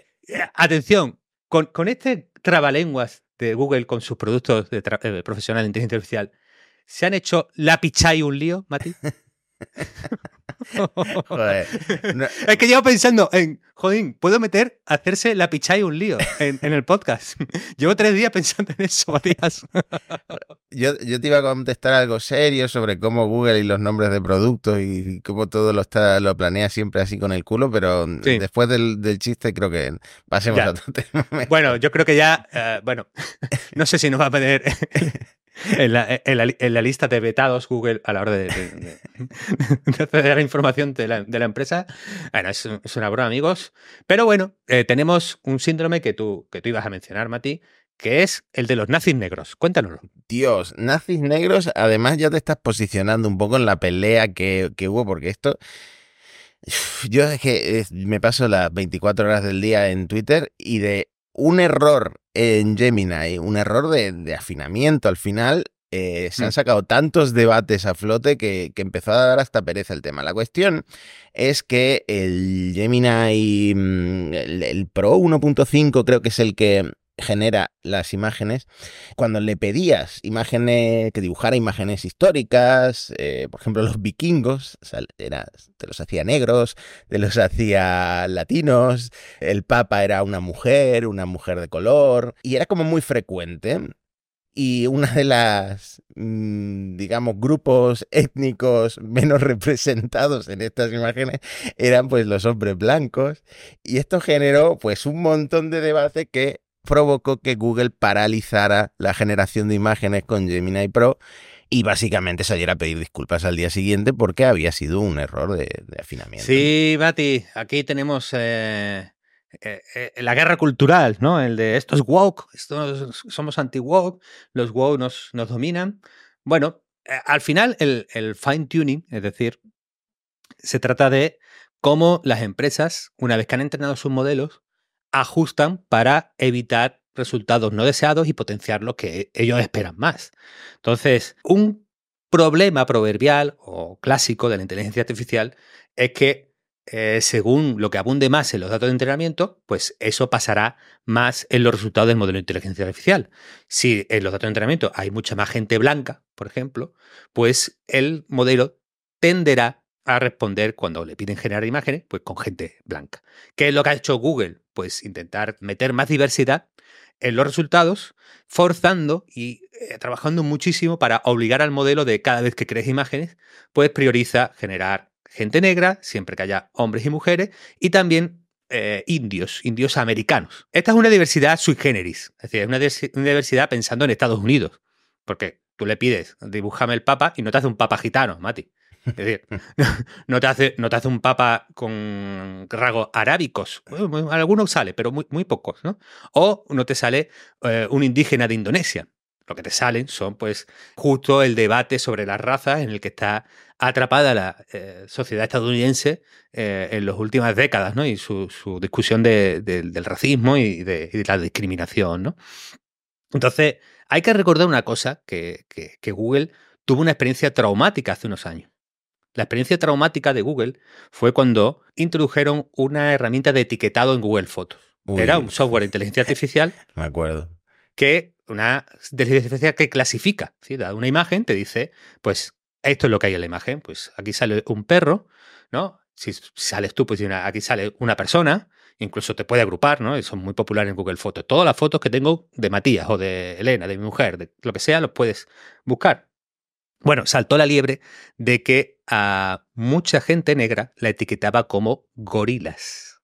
atención, con, con este trabalenguas de Google con sus productos de eh, profesional de inteligencia artificial, ¿se han hecho la pichai un lío, Mati? Joder. Es que llevo pensando en, jodín, puedo meter, hacerse la pichai un lío en, el podcast. Llevo tres días pensando en eso, Matías. Yo, yo, te iba a contestar algo serio sobre cómo Google y los nombres de productos y cómo todo lo está lo planea siempre así con el culo, pero después del, chiste creo que pasemos a otro tema. Bueno, yo creo que ya, eh, bueno, no sé si nos va a poner en la, lista de vetados Google a la hora de, acceder a la información de la, empresa. Bueno, es, una broma, amigos. Pero bueno, eh, tenemos un síndrome que tú, que tú ibas a mencionar, Mati, que es el de los nazis negros. Cuéntanoslo. Dios, nazis negros, además ya te estás posicionando un poco en la pelea que, que hubo, porque esto... Yo es que me paso las 24 horas del día en Twitter y de un error en Gemini, un error de, afinamiento al final, eh, se han mm. sacado tantos debates a flote que, empezó a dar hasta pereza el tema. La cuestión es que el Gemini, mm, el Pro 1.5 creo que es el que genera las imágenes, cuando le pedías imágenes, que dibujara imágenes históricas, eh, por ejemplo, los vikingos, era, te los hacía negros, te los hacía latinos, el papa era una mujer, una mujer de color, y era como muy frecuente. Y una de las, mm, digamos, grupos étnicos menos representados en estas imágenes eran pues los hombres blancos. Y esto generó pues un montón de debate que provocó que Google paralizara la generación de imágenes con Gemini Pro y básicamente saliera a pedir disculpas al día siguiente porque había sido un error de, afinamiento. Sí, Bati, aquí tenemos eh, eh, eh, la guerra cultural, ¿no? El de esto es woke, somos anti-woke, los woke nos, dominan. Bueno, al final el, el fine tuning, es decir, se trata de cómo las empresas, una vez que han entrenado sus modelos, ajustan para evitar resultados no deseados y potenciar lo que ellos esperan más. Entonces, un problema proverbial o clásico de la inteligencia artificial es que eh, según lo que abunde más en los datos de entrenamiento, pues eso pasará más en los resultados del modelo de inteligencia artificial. Si en los datos de entrenamiento hay mucha más gente blanca, por ejemplo, pues el modelo tenderá a responder cuando le piden generar imágenes, pues con gente blanca. ¿Qué es lo que ha hecho Google? Pues intentar meter más diversidad en los resultados, forzando y eh, trabajando muchísimo para obligar al modelo de cada vez que crees imágenes, pues prioriza generar gente negra, siempre que haya hombres y mujeres, y también eh, indios, indios americanos. Esta es una diversidad sui generis, es decir, es una diversidad pensando en Estados Unidos, porque tú le pides, dibújame el papa y no te hace un papa gitano, Mati. Es decir, no te hace, no te hace un papa con rasgos arábicos. Algunos sale, pero muy, muy pocos, ¿no? O no te sale eh, un indígena de Indonesia. Lo que te salen son, pues, justo el debate sobre las razas en el que está atrapada la eh, sociedad estadounidense eh, en las últimas décadas, ¿no? Y su, discusión del racismo y de, la discriminación, ¿no? Entonces, hay que recordar una cosa, que Google tuvo una experiencia traumática hace unos años. La experiencia traumática de Google fue cuando introdujeron una herramienta de etiquetado en Google Fotos. Era un software de inteligencia artificial. Me acuerdo. Que una inteligencia artificial que clasifica. ¿sí? Da una imagen, te dice, pues esto es lo que hay en la imagen. Pues aquí sale un perro, ¿no? Si sales tú, pues aquí sale una persona, incluso te puede agrupar, ¿no? Son muy populares en Google Fotos. Todas las fotos que tengo de Matías o de Elena, de mi mujer, de lo que sea, los puedes buscar. Bueno, saltó la liebre de que a mucha gente negra la etiquetaba como gorilas.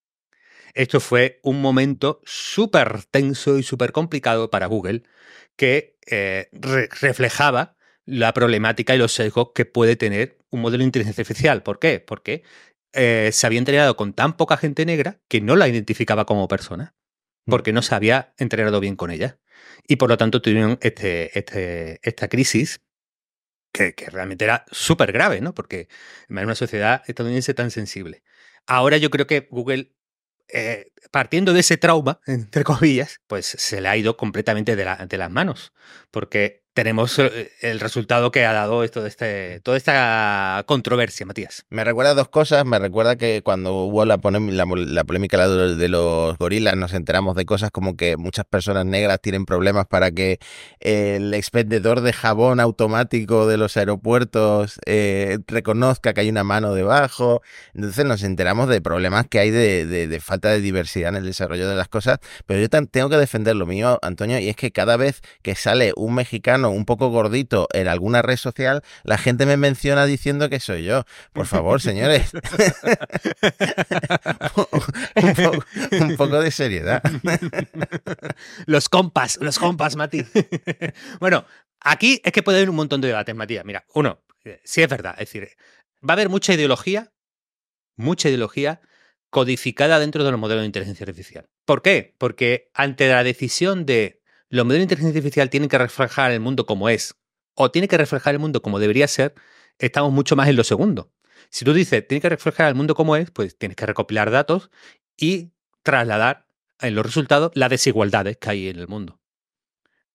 Esto fue un momento súper tenso y súper complicado para Google que eh, reflejaba la problemática y los sesgos que puede tener un modelo de inteligencia artificial. ¿Por qué? Porque eh, se había entrenado con tan poca gente negra que no la identificaba como persona, mm. porque no se había entrenado bien con ella. Y por lo tanto tuvieron este, este, esta crisis que, realmente era súper grave, ¿no? Porque en una sociedad estadounidense tan sensible. Ahora yo creo que Google eh, partiendo de ese trauma, entre comillas, pues se le ha ido completamente de, de las manos. Porque tenemos eh, el resultado que ha dado esto de este, toda esta controversia, Matías. Me recuerda dos cosas. Me recuerda que cuando hubo la, la, polémica de los gorilas, nos enteramos de cosas como que muchas personas negras tienen problemas para que el expendedor de jabón automático de los aeropuertos eh, reconozca que hay una mano debajo. Entonces nos enteramos de problemas que hay de, de, falta de diversidad en el desarrollo de las cosas. Pero yo tengo que defender lo mío, Antonio, y es que cada vez que sale un mexicano un poco gordito en alguna red social, la gente me menciona diciendo que soy yo. Por favor, señores. un, poco, de seriedad. los compas, los compas, Mati. bueno, aquí es que puede haber un montón de debates, Matías. Mira, uno, sí es verdad, es decir, va a haber mucha ideología, mucha ideología codificada dentro de los modelos de inteligencia artificial. ¿Por qué? Porque ante la decisión de los modelos de inteligencia artificial tienen que reflejar el mundo como es o tiene que reflejar el mundo como debería ser, estamos mucho más en lo segundo. Si tú dices, tiene que reflejar el mundo como es, pues tienes que recopilar datos y trasladar en los resultados las desigualdades que hay en el mundo.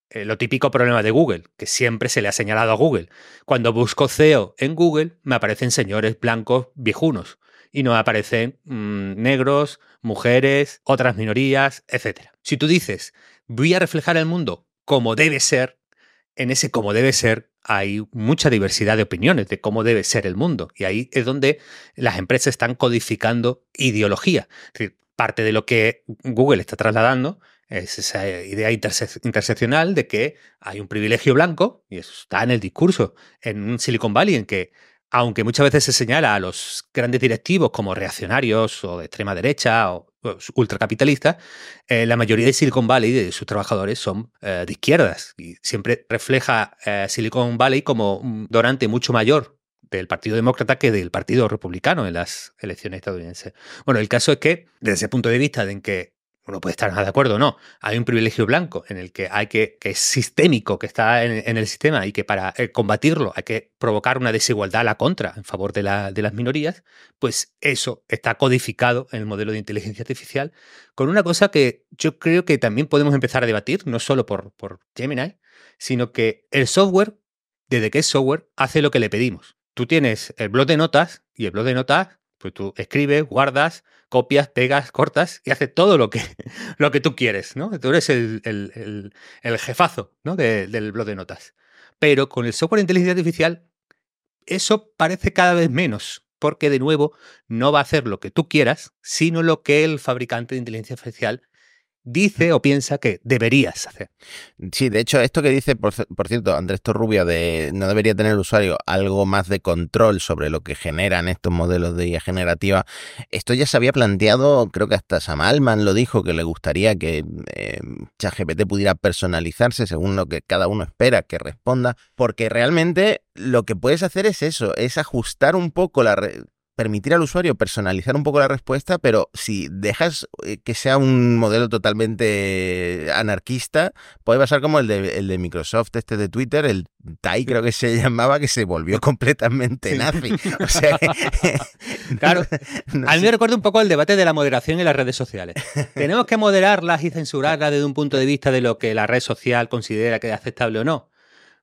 Eh, lo típico problema de Google, que siempre se le ha señalado a Google. Cuando busco CEO en Google, me aparecen señores blancos viejunos y no aparecen mm, negros, mujeres, otras minorías, etc. Si tú dices, voy a reflejar el mundo como debe ser, en ese como debe ser hay mucha diversidad de opiniones de cómo debe ser el mundo. Y ahí es donde las empresas están codificando ideología. parte de lo que Google está trasladando es esa idea interseccional de que hay un privilegio blanco, y eso está en el discurso, en Silicon Valley en que aunque muchas veces se señala a los grandes directivos como reaccionarios o de extrema derecha o ultracapitalistas, eh, la mayoría de Silicon Valley, de sus trabajadores, son eh, de izquierdas y siempre refleja eh, Silicon Valley como un donante mucho mayor del Partido Demócrata que del Partido Republicano en las elecciones estadounidenses. Bueno, el caso es que, desde ese punto de vista de en que uno puede estar nada de acuerdo no. Hay un privilegio blanco en el que hay que, que es sistémico, que está en, el sistema y que para eh, combatirlo hay que provocar una desigualdad a la contra en favor de, la, de las minorías, pues eso está codificado en el modelo de inteligencia artificial con una cosa que yo creo que también podemos empezar a debatir, no solo por, por Gemini, sino que el software, desde que es software, hace lo que le pedimos. Tú tienes el blog de notas y el blog de notas pues tú escribes, guardas, copias, pegas, cortas y haces todo lo que, lo que tú quieres, ¿no? Tú eres el, jefazo ¿no? del blog de notas. Pero con el software de inteligencia artificial, eso parece cada vez menos, porque de nuevo no va a hacer lo que tú quieras, sino lo que el fabricante de inteligencia artificial dice o piensa que deberías hacer. Sí, de hecho, esto que dice, por, cierto, Andrés Torrubia, de no debería tener el usuario algo más de control sobre lo que generan estos modelos de IA generativa, esto ya se había planteado, creo que hasta Sam Altman lo dijo, que le gustaría que eh, ChatGPT pudiera personalizarse según lo que cada uno espera que responda, porque realmente lo que puedes hacer es eso, es ajustar un poco la permitir al usuario personalizar un poco la respuesta, pero si dejas eh, que sea un modelo totalmente anarquista, puede pasar como el de, el de Microsoft, este de Twitter, el Tai creo que se llamaba, que se volvió completamente nazi. O sea, claro. a mí me recuerda un poco el debate de la moderación en las redes sociales. Tenemos que moderarlas y censurarlas desde un punto de vista de lo que la red social considera que es aceptable o no.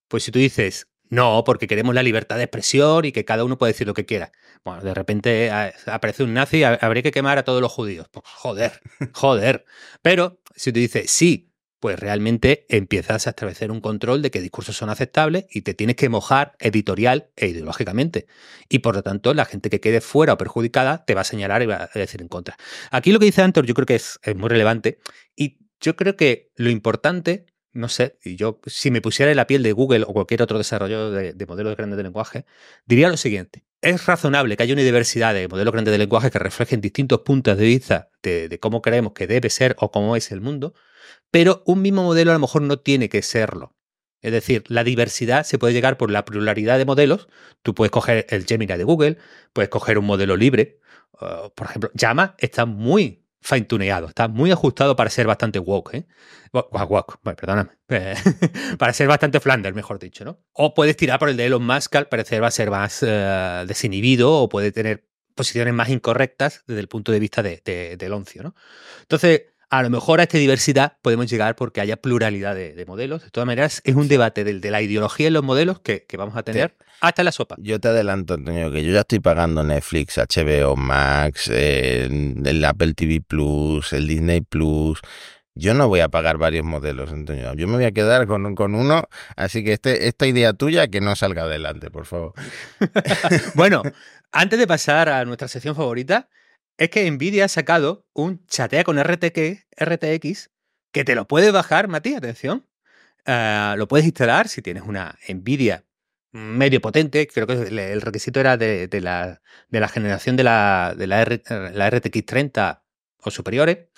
Pues si tú dices, no, porque queremos la libertad de expresión y que cada uno puede decir lo que quiera. Bueno, de repente ah, aparece un nazi y habría que quemar a todos los judíos. Pues, joder, joder. Pero si tú dices sí, pues realmente empiezas a establecer un control de qué discursos son aceptables y te tienes que mojar editorial e ideológicamente. Y por lo tanto, la gente que quede fuera o perjudicada te va a señalar y va a decir en contra. Aquí lo que dice Antor yo creo que es, es muy relevante y yo creo que lo importante no sé, y yo si me pusiera en la piel de Google o cualquier otro desarrollador de, modelos grandes de lenguaje, diría lo siguiente. Es razonable que haya una diversidad de modelos grandes de lenguaje que reflejen distintos puntos de vista de, cómo creemos que debe ser o cómo es el mundo, pero un mismo modelo a lo mejor no tiene que serlo. Es decir, la diversidad se puede llegar por la pluralidad de modelos. Tú puedes coger el Gemini de Google, puedes coger un modelo libre. Uh, por ejemplo, Llama está muy fine-tuneado, está muy ajustado para ser bastante woke, ¿eh? Woke, perdóname. para ser bastante Flanders, mejor dicho, ¿no? O puedes tirar por el de Elon Musk, al parecer va a ser más eh, desinhibido o puede tener posiciones más incorrectas desde el punto de vista del oncio. ¿no? Entonces, a lo mejor a esta diversidad podemos llegar porque haya pluralidad de, modelos. De todas maneras, es un debate de la ideología en los modelos que, vamos a tener hasta la sopa. Yo te adelanto, Antonio, que yo ya estoy pagando Netflix, HBO Max, el Apple TV Plus, el Disney Plus. Yo no voy a pagar varios modelos, Antonio. Yo me voy a quedar con, con uno. Así que este, esta idea tuya que no salga adelante, por favor. bueno, antes de pasar a nuestra sección favorita, es que Nvidia ha sacado un chatea con RTX que te lo puedes bajar, Mati, atención. Ah, lo puedes instalar si tienes una Nvidia medio potente, creo que el requisito era de, la, generación de la, de la, RTX 30 o superiores,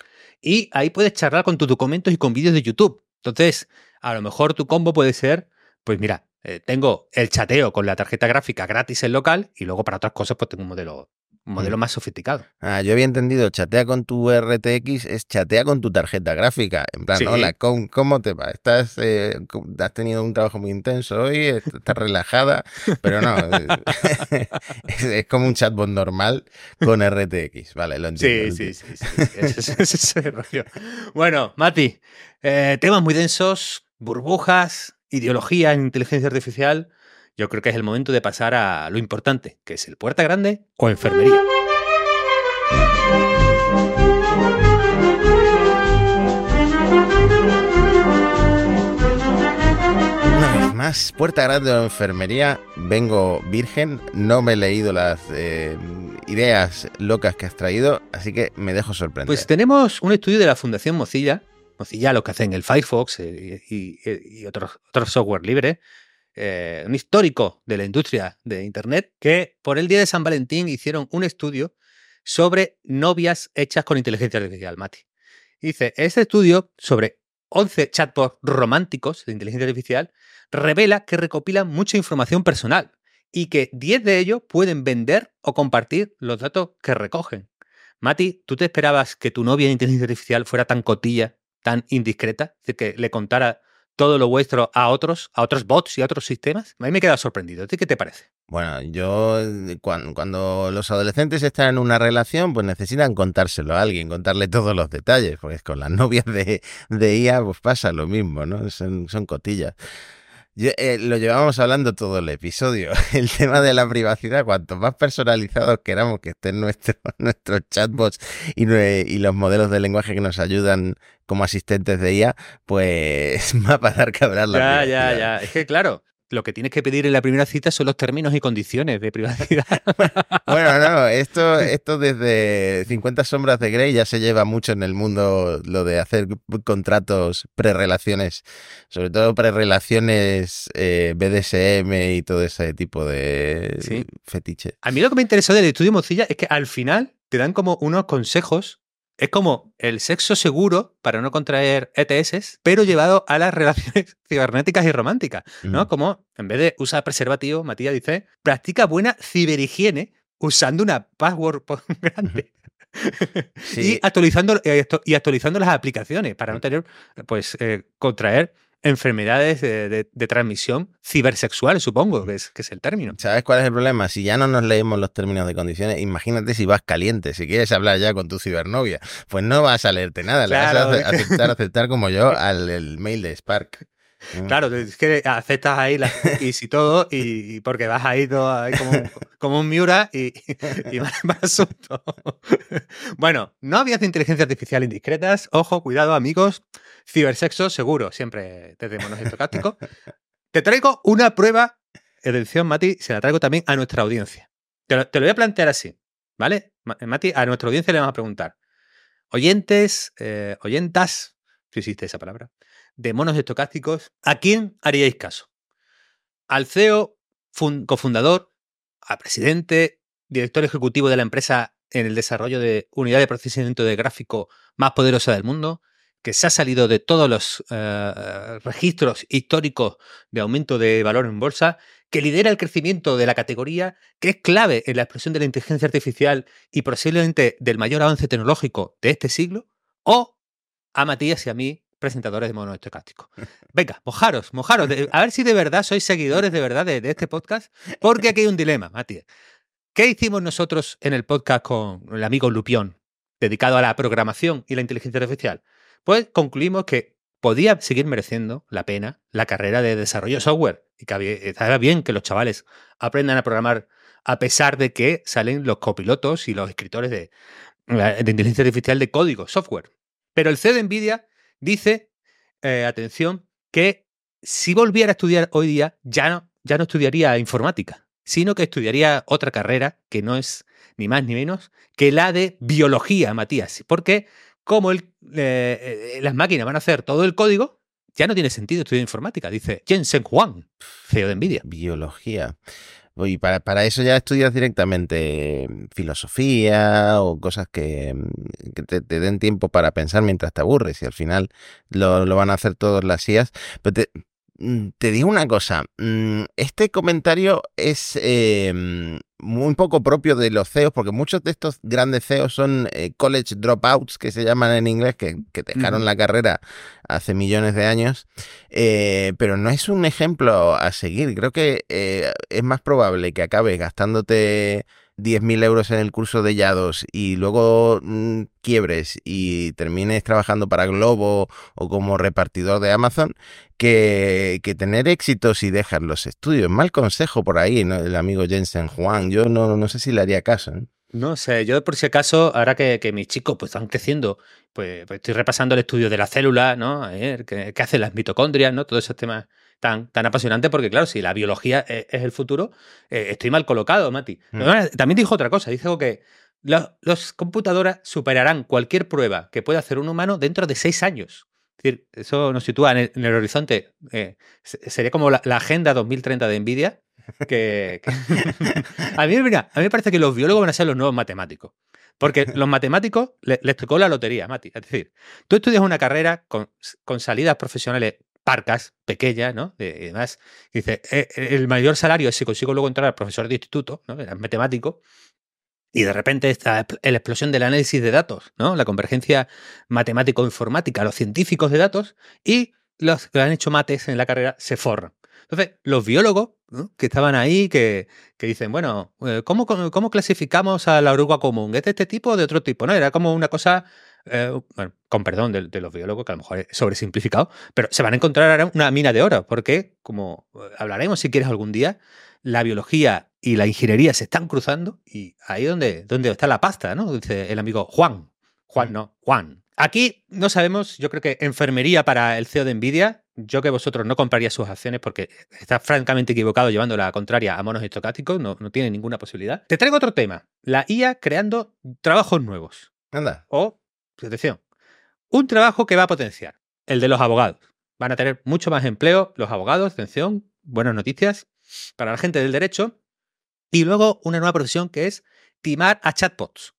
y ahí puedes charlar con tus documentos y con vídeos de YouTube. Entonces, a lo mejor tu combo puede ser, pues mira, eh, tengo el chateo con la tarjeta gráfica gratis en local y luego para otras cosas pues tengo un modelo un modelo más sofisticado. Ah, yo había entendido, chatea con tu RTX, es chatea con tu tarjeta gráfica. En plan, hola, ¿cómo, te va? Estás, eh, has tenido un trabajo muy intenso hoy, estás relajada, pero no, es, como un chatbot normal con RTX, vale, lo entiendo. Sí, sí, sí, sí, Bueno, Mati, eh, temas muy densos, burbujas, ideología en inteligencia artificial yo creo que es el momento de pasar a lo importante, que es el puerta grande o enfermería. Una vez más, puerta grande o enfermería, vengo virgen, no me he leído las eh, ideas locas que has traído, así que me dejo sorprender. Pues tenemos un estudio de la Fundación Mozilla, Mozilla lo que hacen el Firefox eh, y, otros, otros software libres, eh, un histórico de la industria de Internet, que por el día de San Valentín hicieron un estudio sobre novias hechas con inteligencia artificial, Mati. Dice, este estudio sobre 11 chatbots románticos de inteligencia artificial revela que recopilan mucha información personal y que 10 de ellos pueden vender o compartir los datos que recogen. Mati, ¿tú te esperabas que tu novia de inteligencia artificial fuera tan cotilla, tan indiscreta? Que le contara todo lo vuestro a otros, a otros bots y a otros sistemas? A mí me queda sorprendido. qué te parece? Bueno, yo cuando, los adolescentes están en una relación, pues necesitan contárselo a alguien, contarle todos los detalles, porque con las novias de, de IA pues pasa lo mismo, ¿no? Son, son cotillas. Eh, lo llevamos hablando todo el episodio. El tema de la privacidad, cuanto más personalizados queramos que estén nuestros, nuestros chatbots y, y, los modelos de lenguaje que nos ayudan como asistentes de IA, pues va a pasar que hablar la Ya, ya, ya. Es que claro, lo que tienes que pedir en la primera cita son los términos y condiciones de privacidad. bueno, no, esto, esto desde 50 sombras de Grey ya se lleva mucho en el mundo lo de hacer contratos prerelaciones, sobre todo prerelaciones eh, BDSM y todo ese tipo de fetiche. A mí lo que me interesó del estudio Mozilla es que al final te dan como unos consejos es como el sexo seguro para no contraer ETS, pero llevado a las relaciones cibernéticas y románticas, ¿no? Como en vez de usar preservativo, Matías dice, practica buena ciberhigiene usando una password grande. y, actualizando, eh, y actualizando las aplicaciones para no tener, pues, eh, contraer enfermedades de, transmisión cibersexual, supongo, que es, que es el término. ¿Sabes cuál es el problema? Si ya no nos leemos los términos de condiciones, imagínate si vas caliente, si quieres hablar ya con tu cibernovia, pues no vas a leerte nada, le vas a aceptar, aceptar como yo al mail de Spark. Mm. Claro, es que aceptas ahí las cookies y todo, y, porque vas ahí todo como, un Miura y, y asunto. bueno, no había inteligencia artificial indiscretas. Ojo, cuidado, amigos. Cibersexo, seguro, siempre desde monos estocásticos. Te traigo una prueba, atención, Mati, se la traigo también a nuestra audiencia. Te lo, voy a plantear así, ¿vale? Mati, a nuestra audiencia le vamos a preguntar. Oyentes, eh, oyentas, si existe esa palabra, de monos estocásticos, ¿a quién haríais caso? ¿Al CEO, cofundador, al presidente, director ejecutivo de la empresa en el desarrollo de unidad de procesamiento de gráfico más poderosa del mundo? que se ha salido de todos los eh, registros históricos de aumento de valor en bolsa, que lidera el crecimiento de la categoría, que es clave en la explosión de la inteligencia artificial y posiblemente del mayor avance tecnológico de este siglo, o a Matías y a mí presentadores de mono estocástico. Venga, mojaros, mojaros. a ver si de verdad sois seguidores de verdad de, este podcast, porque aquí hay un dilema, Matías. ¿Qué hicimos nosotros en el podcast con el amigo Lupión, dedicado a la programación y la inteligencia artificial? Pues concluimos que podía seguir mereciendo la pena la carrera de desarrollo de software y que estaba bien que los chavales aprendan a programar a pesar de que salen los copilotos y los escritores de, de inteligencia artificial de código, software. Pero el CEO de NVIDIA dice, eh, atención, que si volviera a estudiar hoy día, ya no, ya no estudiaría informática, sino que estudiaría otra carrera que no es ni más ni menos que la de biología, Matías. Porque como el, eh, las máquinas van a hacer todo el código, ya no tiene sentido estudiar informática, dice Jensen Huang, CEO de NVIDIA. Biología. Y para, para, eso ya estudias directamente filosofía o cosas que, mm, te, den tiempo para pensar mientras te aburres y al final lo, lo van a hacer todos las IAS. Pero te, Mm, te digo una cosa, mm, este comentario es eh, muy poco propio de los CEOs, porque muchos de estos grandes CEOs son eh, college dropouts, que se llaman en inglés, que, dejaron la carrera hace millones de años, eh, pero no es un ejemplo a seguir. Creo que es más probable que acabes gastándote 10.000 euros en el curso de Yados y luego mm, quiebres y termines trabajando para Globo o como repartidor de Amazon, que, que tener éxito si dejas los estudios. Mal consejo por ahí, el amigo Jensen Juan. Yo no, no sé si le haría caso. ¿eh? No sé, yo por si acaso, ahora que, mis chicos pues están creciendo, pues, pues, estoy repasando el estudio de la célula, ¿no? A ver, ¿qué, qué hacen las mitocondrias, ¿no? Todos esos temas tan, tan apasionante porque, claro, si la biología e, es, el futuro, eh, estoy mal colocado, Mati. Mm. También dijo otra cosa, dijo que las computadoras superarán cualquier prueba que pueda hacer un humano dentro de seis años. Es decir, eso nos sitúa en el, horizonte. Eh, sería como la, agenda 2030 de Nvidia. Que, a, mí, mira, a mí me parece que los biólogos van a ser los nuevos matemáticos. Porque los matemáticos les, tocó la lotería, Mati. Es decir, tú estudias una carrera con, con salidas profesionales parcas, pequeñas, ¿no? y demás. Dice, eh, eh, el mayor salario es si consigo luego entrar al profesor de instituto, ¿no? Era matemático. Y de repente está la explosión del análisis de datos, ¿no? La convergencia matemático-informática, los científicos de datos y los que han hecho mates en la carrera se forran. Entonces, los biólogos que estaban ahí, que, que dicen, bueno, eh, ¿cómo, ¿cómo, clasificamos a la oruga común? ¿Es de este tipo o de otro tipo? ¿no? Era como una cosa eh, con perdón de, los biólogos, que a lo mejor es sobresimplificado, pero se van a encontrar ahora una mina de oro, porque, como eh, hablaremos si quieres algún día, la biología y la ingeniería se están cruzando y ahí donde, donde está la pasta, ¿no? Dice el amigo Juan. Juan, mm. no, Juan. Aquí no sabemos, yo creo que enfermería para el CEO de Nvidia. Yo que vosotros no compraría sus acciones porque está francamente equivocado llevando la contraria a monos estocásticos, no, no tiene ninguna posibilidad. Te traigo otro tema, la IA creando trabajos nuevos. Anda. O atención, un trabajo que va a potenciar, el de los abogados. Van a tener mucho más empleo los abogados, atención, buenas noticias para la gente del derecho. Y luego una nueva profesión que es timar a chatbots.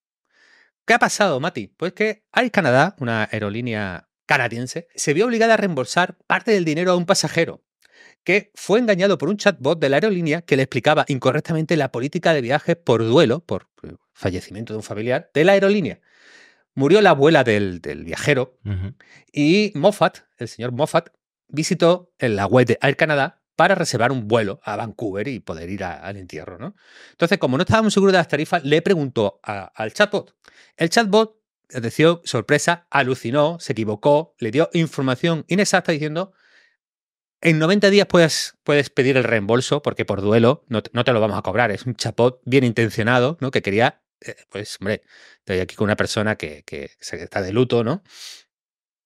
¿Qué ha pasado, Mati? Pues que Air Canada, una aerolínea canadiense, se vio obligada a reembolsar parte del dinero a un pasajero que fue engañado por un chatbot de la aerolínea que le explicaba incorrectamente la política de viajes por duelo, por fallecimiento de un familiar, de la aerolínea murió la abuela del, viajero y Moffat, el señor Moffat, visitó en la web de Air Canada para reservar un vuelo a Vancouver y poder ir al entierro. ¿no? Entonces, como no estaba muy seguro de las tarifas, le preguntó al chatbot. El chatbot, decía sorpresa, alucinó, se equivocó, le dio información inexacta diciendo en 90 días puedes, puedes pedir el reembolso porque por duelo no, no, te lo vamos a cobrar. Es un chatbot bien intencionado, ¿no? Que quería eh, pues hombre, estoy aquí con una persona que, está de luto, ¿no?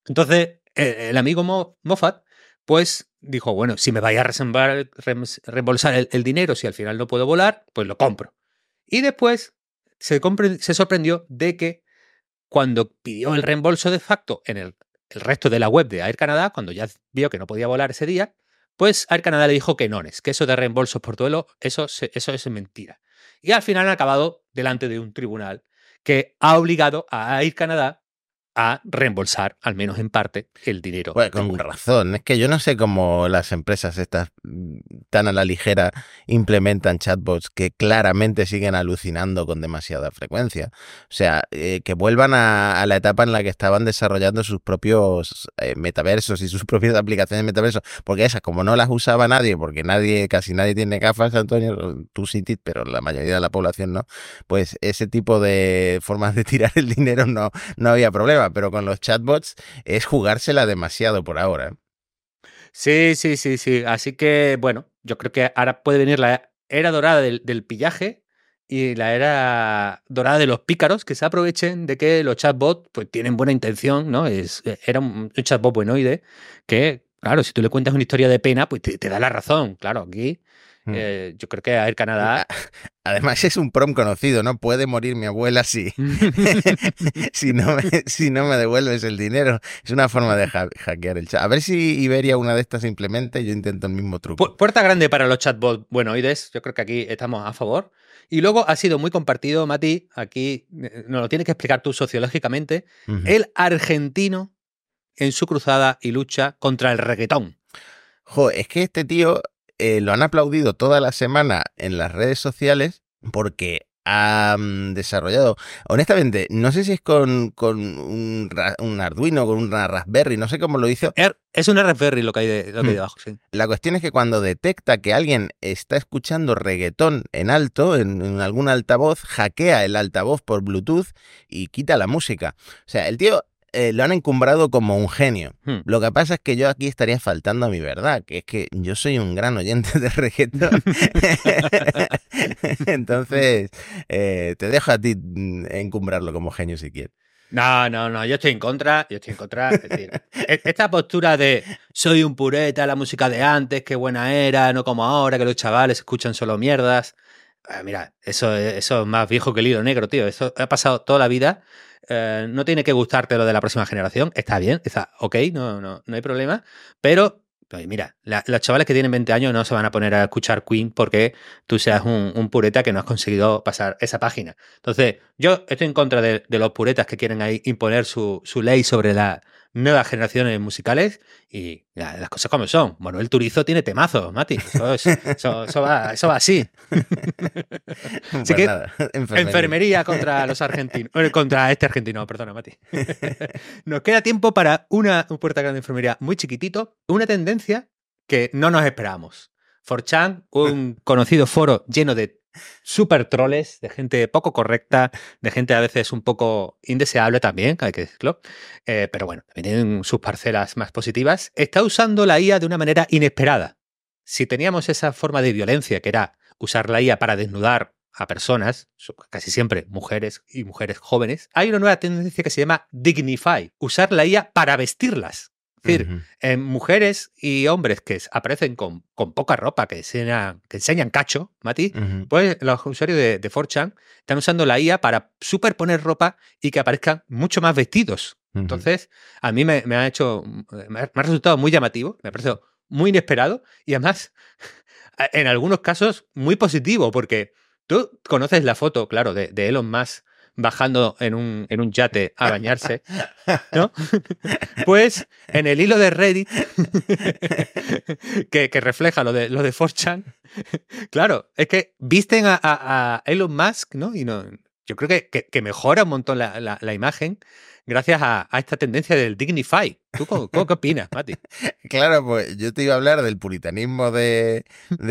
Entonces, eh, el amigo Moffat, pues dijo, bueno, si me vaya a reembolsar el, dinero, si al final no puedo volar, pues lo compro. Y después se, se sorprendió de que cuando pidió el reembolso de facto en el, el, resto de la web de Air Canada, cuando ya vio que no podía volar ese día, pues Air Canada le dijo que no es, que eso de reembolsos por duelo, eso, eso es mentira. Y al final han acabado delante de un tribunal que ha obligado a Air Canadá a reembolsar, al menos en parte, el dinero. Bueno, con razón. Es que yo no sé cómo las empresas estas mm, tan a la ligera implementan chatbots que claramente siguen alucinando con demasiada frecuencia. O sea, eh, que vuelvan a, la etapa en la que estaban desarrollando sus propios eh, metaversos y sus propias aplicaciones de metaversos. Porque esas, como no las usaba nadie, porque nadie, casi nadie tiene gafas, Antonio, tú sí, pero la mayoría de la población no, pues ese tipo de formas de tirar el dinero no, no había problema pero con los chatbots es jugársela demasiado por ahora. Sí, sí, sí, sí. Así que, bueno, yo creo que ahora puede venir la era dorada del, pillaje y la era dorada de los pícaros que se aprovechen de que los chatbots pues, tienen buena intención, ¿no? Es, era un, chatbot buenoide que, claro, si tú le cuentas una historia de pena, pues te da la razón. Claro, aquí Mm. Eh, yo creo que Air Canadá. Además, es un prom conocido, ¿no? Puede morir mi abuela si, si, no, me, si no me devuelves el dinero. Es una forma de hackear el chat. A ver si Iberia una de estas implementa y yo intento el mismo truco. puerta grande para los chatbots buenoides. Yo creo que aquí estamos a favor. Y luego ha sido muy compartido, Mati, aquí eh, nos lo tienes que explicar tú sociológicamente, el argentino en su cruzada y lucha contra el reggaetón. Jo, es que este tío eh, lo han aplaudido toda la semana en las redes sociales porque ha desarrollado, honestamente, no sé si es con, con un, un, Arduino, con una Raspberry, no sé cómo lo hizo. Er, es una Raspberry lo que hay, de, lo que hay mm. debajo, sí. La cuestión es que cuando detecta que alguien está escuchando reggaetón en alto, en, en, algún altavoz, hackea el altavoz por Bluetooth y quita la música. O sea, el tío eh, lo han encumbrado como un genio. Hmm. Lo que pasa es que yo aquí estaría faltando a mi verdad, que es que yo soy un gran oyente de reggaetón. Entonces, eh, te dejo a ti mm, encumbrarlo como genio si quieres. No, no, no, yo estoy en contra, yo estoy en contra. Es decir, e-, esta postura de soy un pureta, la música de antes, qué buena era, no como ahora, que los chavales escuchan solo mierdas. Ah, mira, eso, eso es más viejo que el hilo negro, tío. Eso ha pasado toda la vida eh, no tiene que gustarte lo de la próxima generación, está bien, está ok, no, no, no hay problema, pero pues mira, los chavales que tienen 20 años no se van a poner a escuchar Queen porque tú seas un, pureta que no has conseguido pasar esa página. Entonces, yo estoy en contra de, los puretas que quieren ahí imponer su ley sobre la, nuevas generaciones musicales y las cosas como son. Manuel Turizo tiene temazos, Mati. Eso, va, así. así que, enfermería. contra los argentinos. Contra este argentino, perdona, Mati. Nos queda tiempo para una, puerta grande de enfermería muy chiquitito, una tendencia que no nos esperábamos. Forchan, un conocido foro lleno de super troles, de gente poco correcta, de gente a veces un poco indeseable también, hay que decirlo. Eh, pero bueno, también tienen sus parcelas más positivas. Está usando la IA de una manera inesperada. Si teníamos esa forma de violencia, que era usar la IA para desnudar a personas, casi siempre mujeres y mujeres jóvenes, hay una nueva tendencia que se llama Dignify, usar la IA para vestirlas decir, en mujeres y hombres que aparecen con, con poca ropa, que enseñan, que enseñan cacho, Mati, pues los usuarios de, de 4chan están usando la IA para superponer ropa y que aparezcan mucho más vestidos. Entonces, a mí me, ha hecho, me ha, resultado muy llamativo, me ha parecido muy inesperado y además, en algunos casos, muy positivo, porque tú conoces la foto, claro, de, de Elon Musk bajando en un, en un yate a bañarse, ¿no? pues en el hilo de Reddit, que, refleja lo de, lo de 4chan, claro, es que visten a, Elon Musk, ¿no? Y no, yo creo que, que, mejora un montón la, la imagen gracias a, esta tendencia del Dignify. ¿Tú cómo, qué opinas, Mati? Claro, pues yo te iba a hablar del puritanismo de,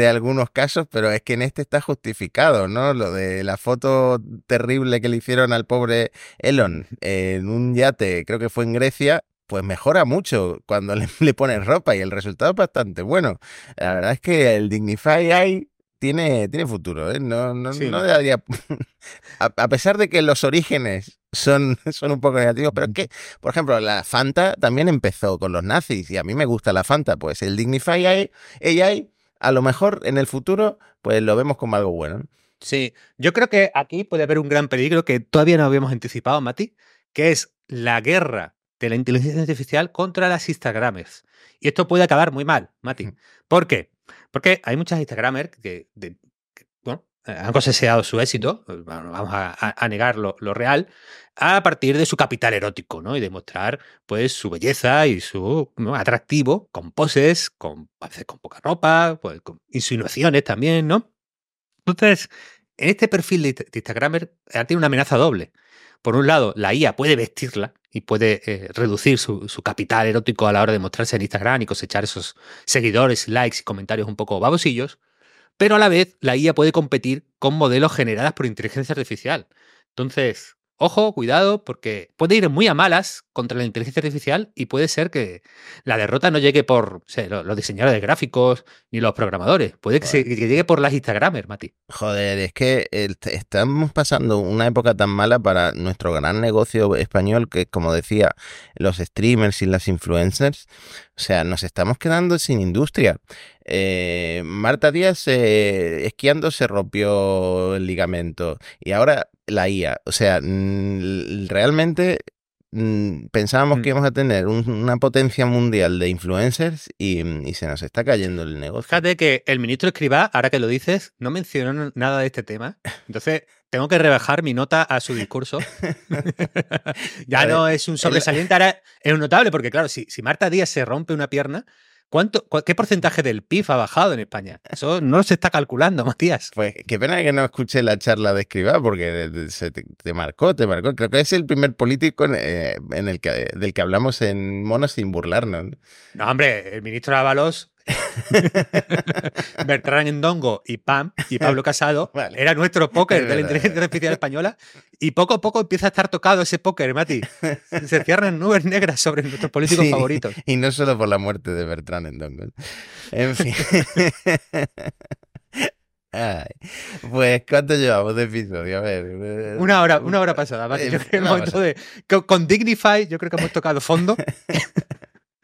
algunos casos, pero es que en este está justificado, ¿no? Lo de la foto terrible que le hicieron al pobre Elon en un yate, creo que fue en Grecia, pues mejora mucho cuando le, le pones ropa y el resultado es bastante bueno. La verdad es que el Dignify hay tiene, tiene futuro, ¿eh? No, no, no a, pesar de que los orígenes son, son un poco negativos, pero es que, por ejemplo, la Fanta también empezó con los nazis y a mí me gusta la Fanta, pues el Dignify AI, a lo mejor en el futuro, pues lo vemos como algo bueno. Sí, yo creo que aquí puede haber un gran peligro que todavía no habíamos anticipado, Mati, que es la guerra de la inteligencia artificial contra las Instagramers. Y esto puede acabar muy mal, Mati. ¿Por qué? Porque hay muchas Instagramers que, bueno, han cosechado su éxito, vamos a, negar lo, real, a partir de su capital erótico, ¿no? Y demostrar, pues, su belleza y su atractivo, con poses, con, con poca ropa, pues, con insinuaciones también, ¿no? Entonces, en este perfil de, Instagramer tiene una amenaza doble. Por un lado, la IA puede vestirla y puede eh, reducir su, capital erótico a la hora de mostrarse en Instagram y cosechar esos seguidores, likes y comentarios un poco babosillos, pero a la vez la IA puede competir con modelos generados por inteligencia artificial. Entonces, Ojo, cuidado, porque puede ir muy a malas contra la inteligencia artificial y puede ser que la derrota no llegue por los, diseñadores de gráficos ni los programadores. Puede que, llegue por las Instagramers, Mati. Joder, es que estamos pasando una época tan mala para nuestro gran negocio español que, como decía, los streamers y las influencers. O sea, nos estamos quedando sin industria. Eh, Marta Díaz eh, esquiando se rompió el ligamento y ahora la IA. O sea, realmente mm, pensábamos que mm. íbamos a tener una potencia mundial de influencers y, se nos está cayendo el negocio. Fíjate que el ministro Escribá, ahora que lo dices, no mencionó nada de este tema. Entonces, tengo que rebajar mi nota a su discurso. ya no es un sobresaliente, ahora es un notable, porque claro, si, si Marta Díaz se rompe una pierna, ¿Cuánto, ¿Qué porcentaje del PIB ha bajado en España? Eso no se está calculando, Matías. Pues qué pena que no escuché la charla de Escribá porque se te, marcó, te marcó. Creo que es el primer político en, eh, el que, del que hablamos en Mono sin burlarnos. No, hombre, el ministro Ábalos Bertrand Endongo y Pam y Pablo Casado era nuestro póker de la inteligencia artificial española y poco a poco empieza a estar tocado ese póker, Mati. Se cierran nubes negras sobre nuestros políticos favoritos. Y no solo por la muerte de Bertrand Endongo. En fin. pues, ¿cuánto llevamos de episodio? A ver. Eh, una hora, una hora pasada, Mati. Yo creo que el momento de. Con Dignify, yo creo que hemos tocado fondo.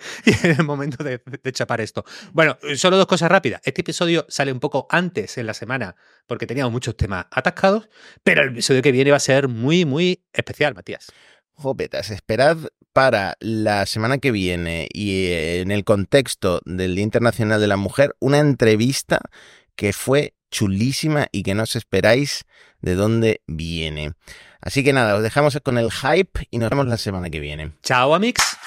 y en el momento de, chapar esto. Bueno, solo dos cosas rápidas. Este episodio sale un poco antes en la semana porque teníamos muchos temas atascados, pero el episodio que viene va a ser muy, muy especial, Matías. Jopetas, esperad para la semana que viene y en el contexto del Día Internacional de la Mujer una entrevista que fue chulísima y que no os esperáis de dónde viene. Así que nada, os dejamos con el hype y nos vemos la semana que viene. Chao, Amix.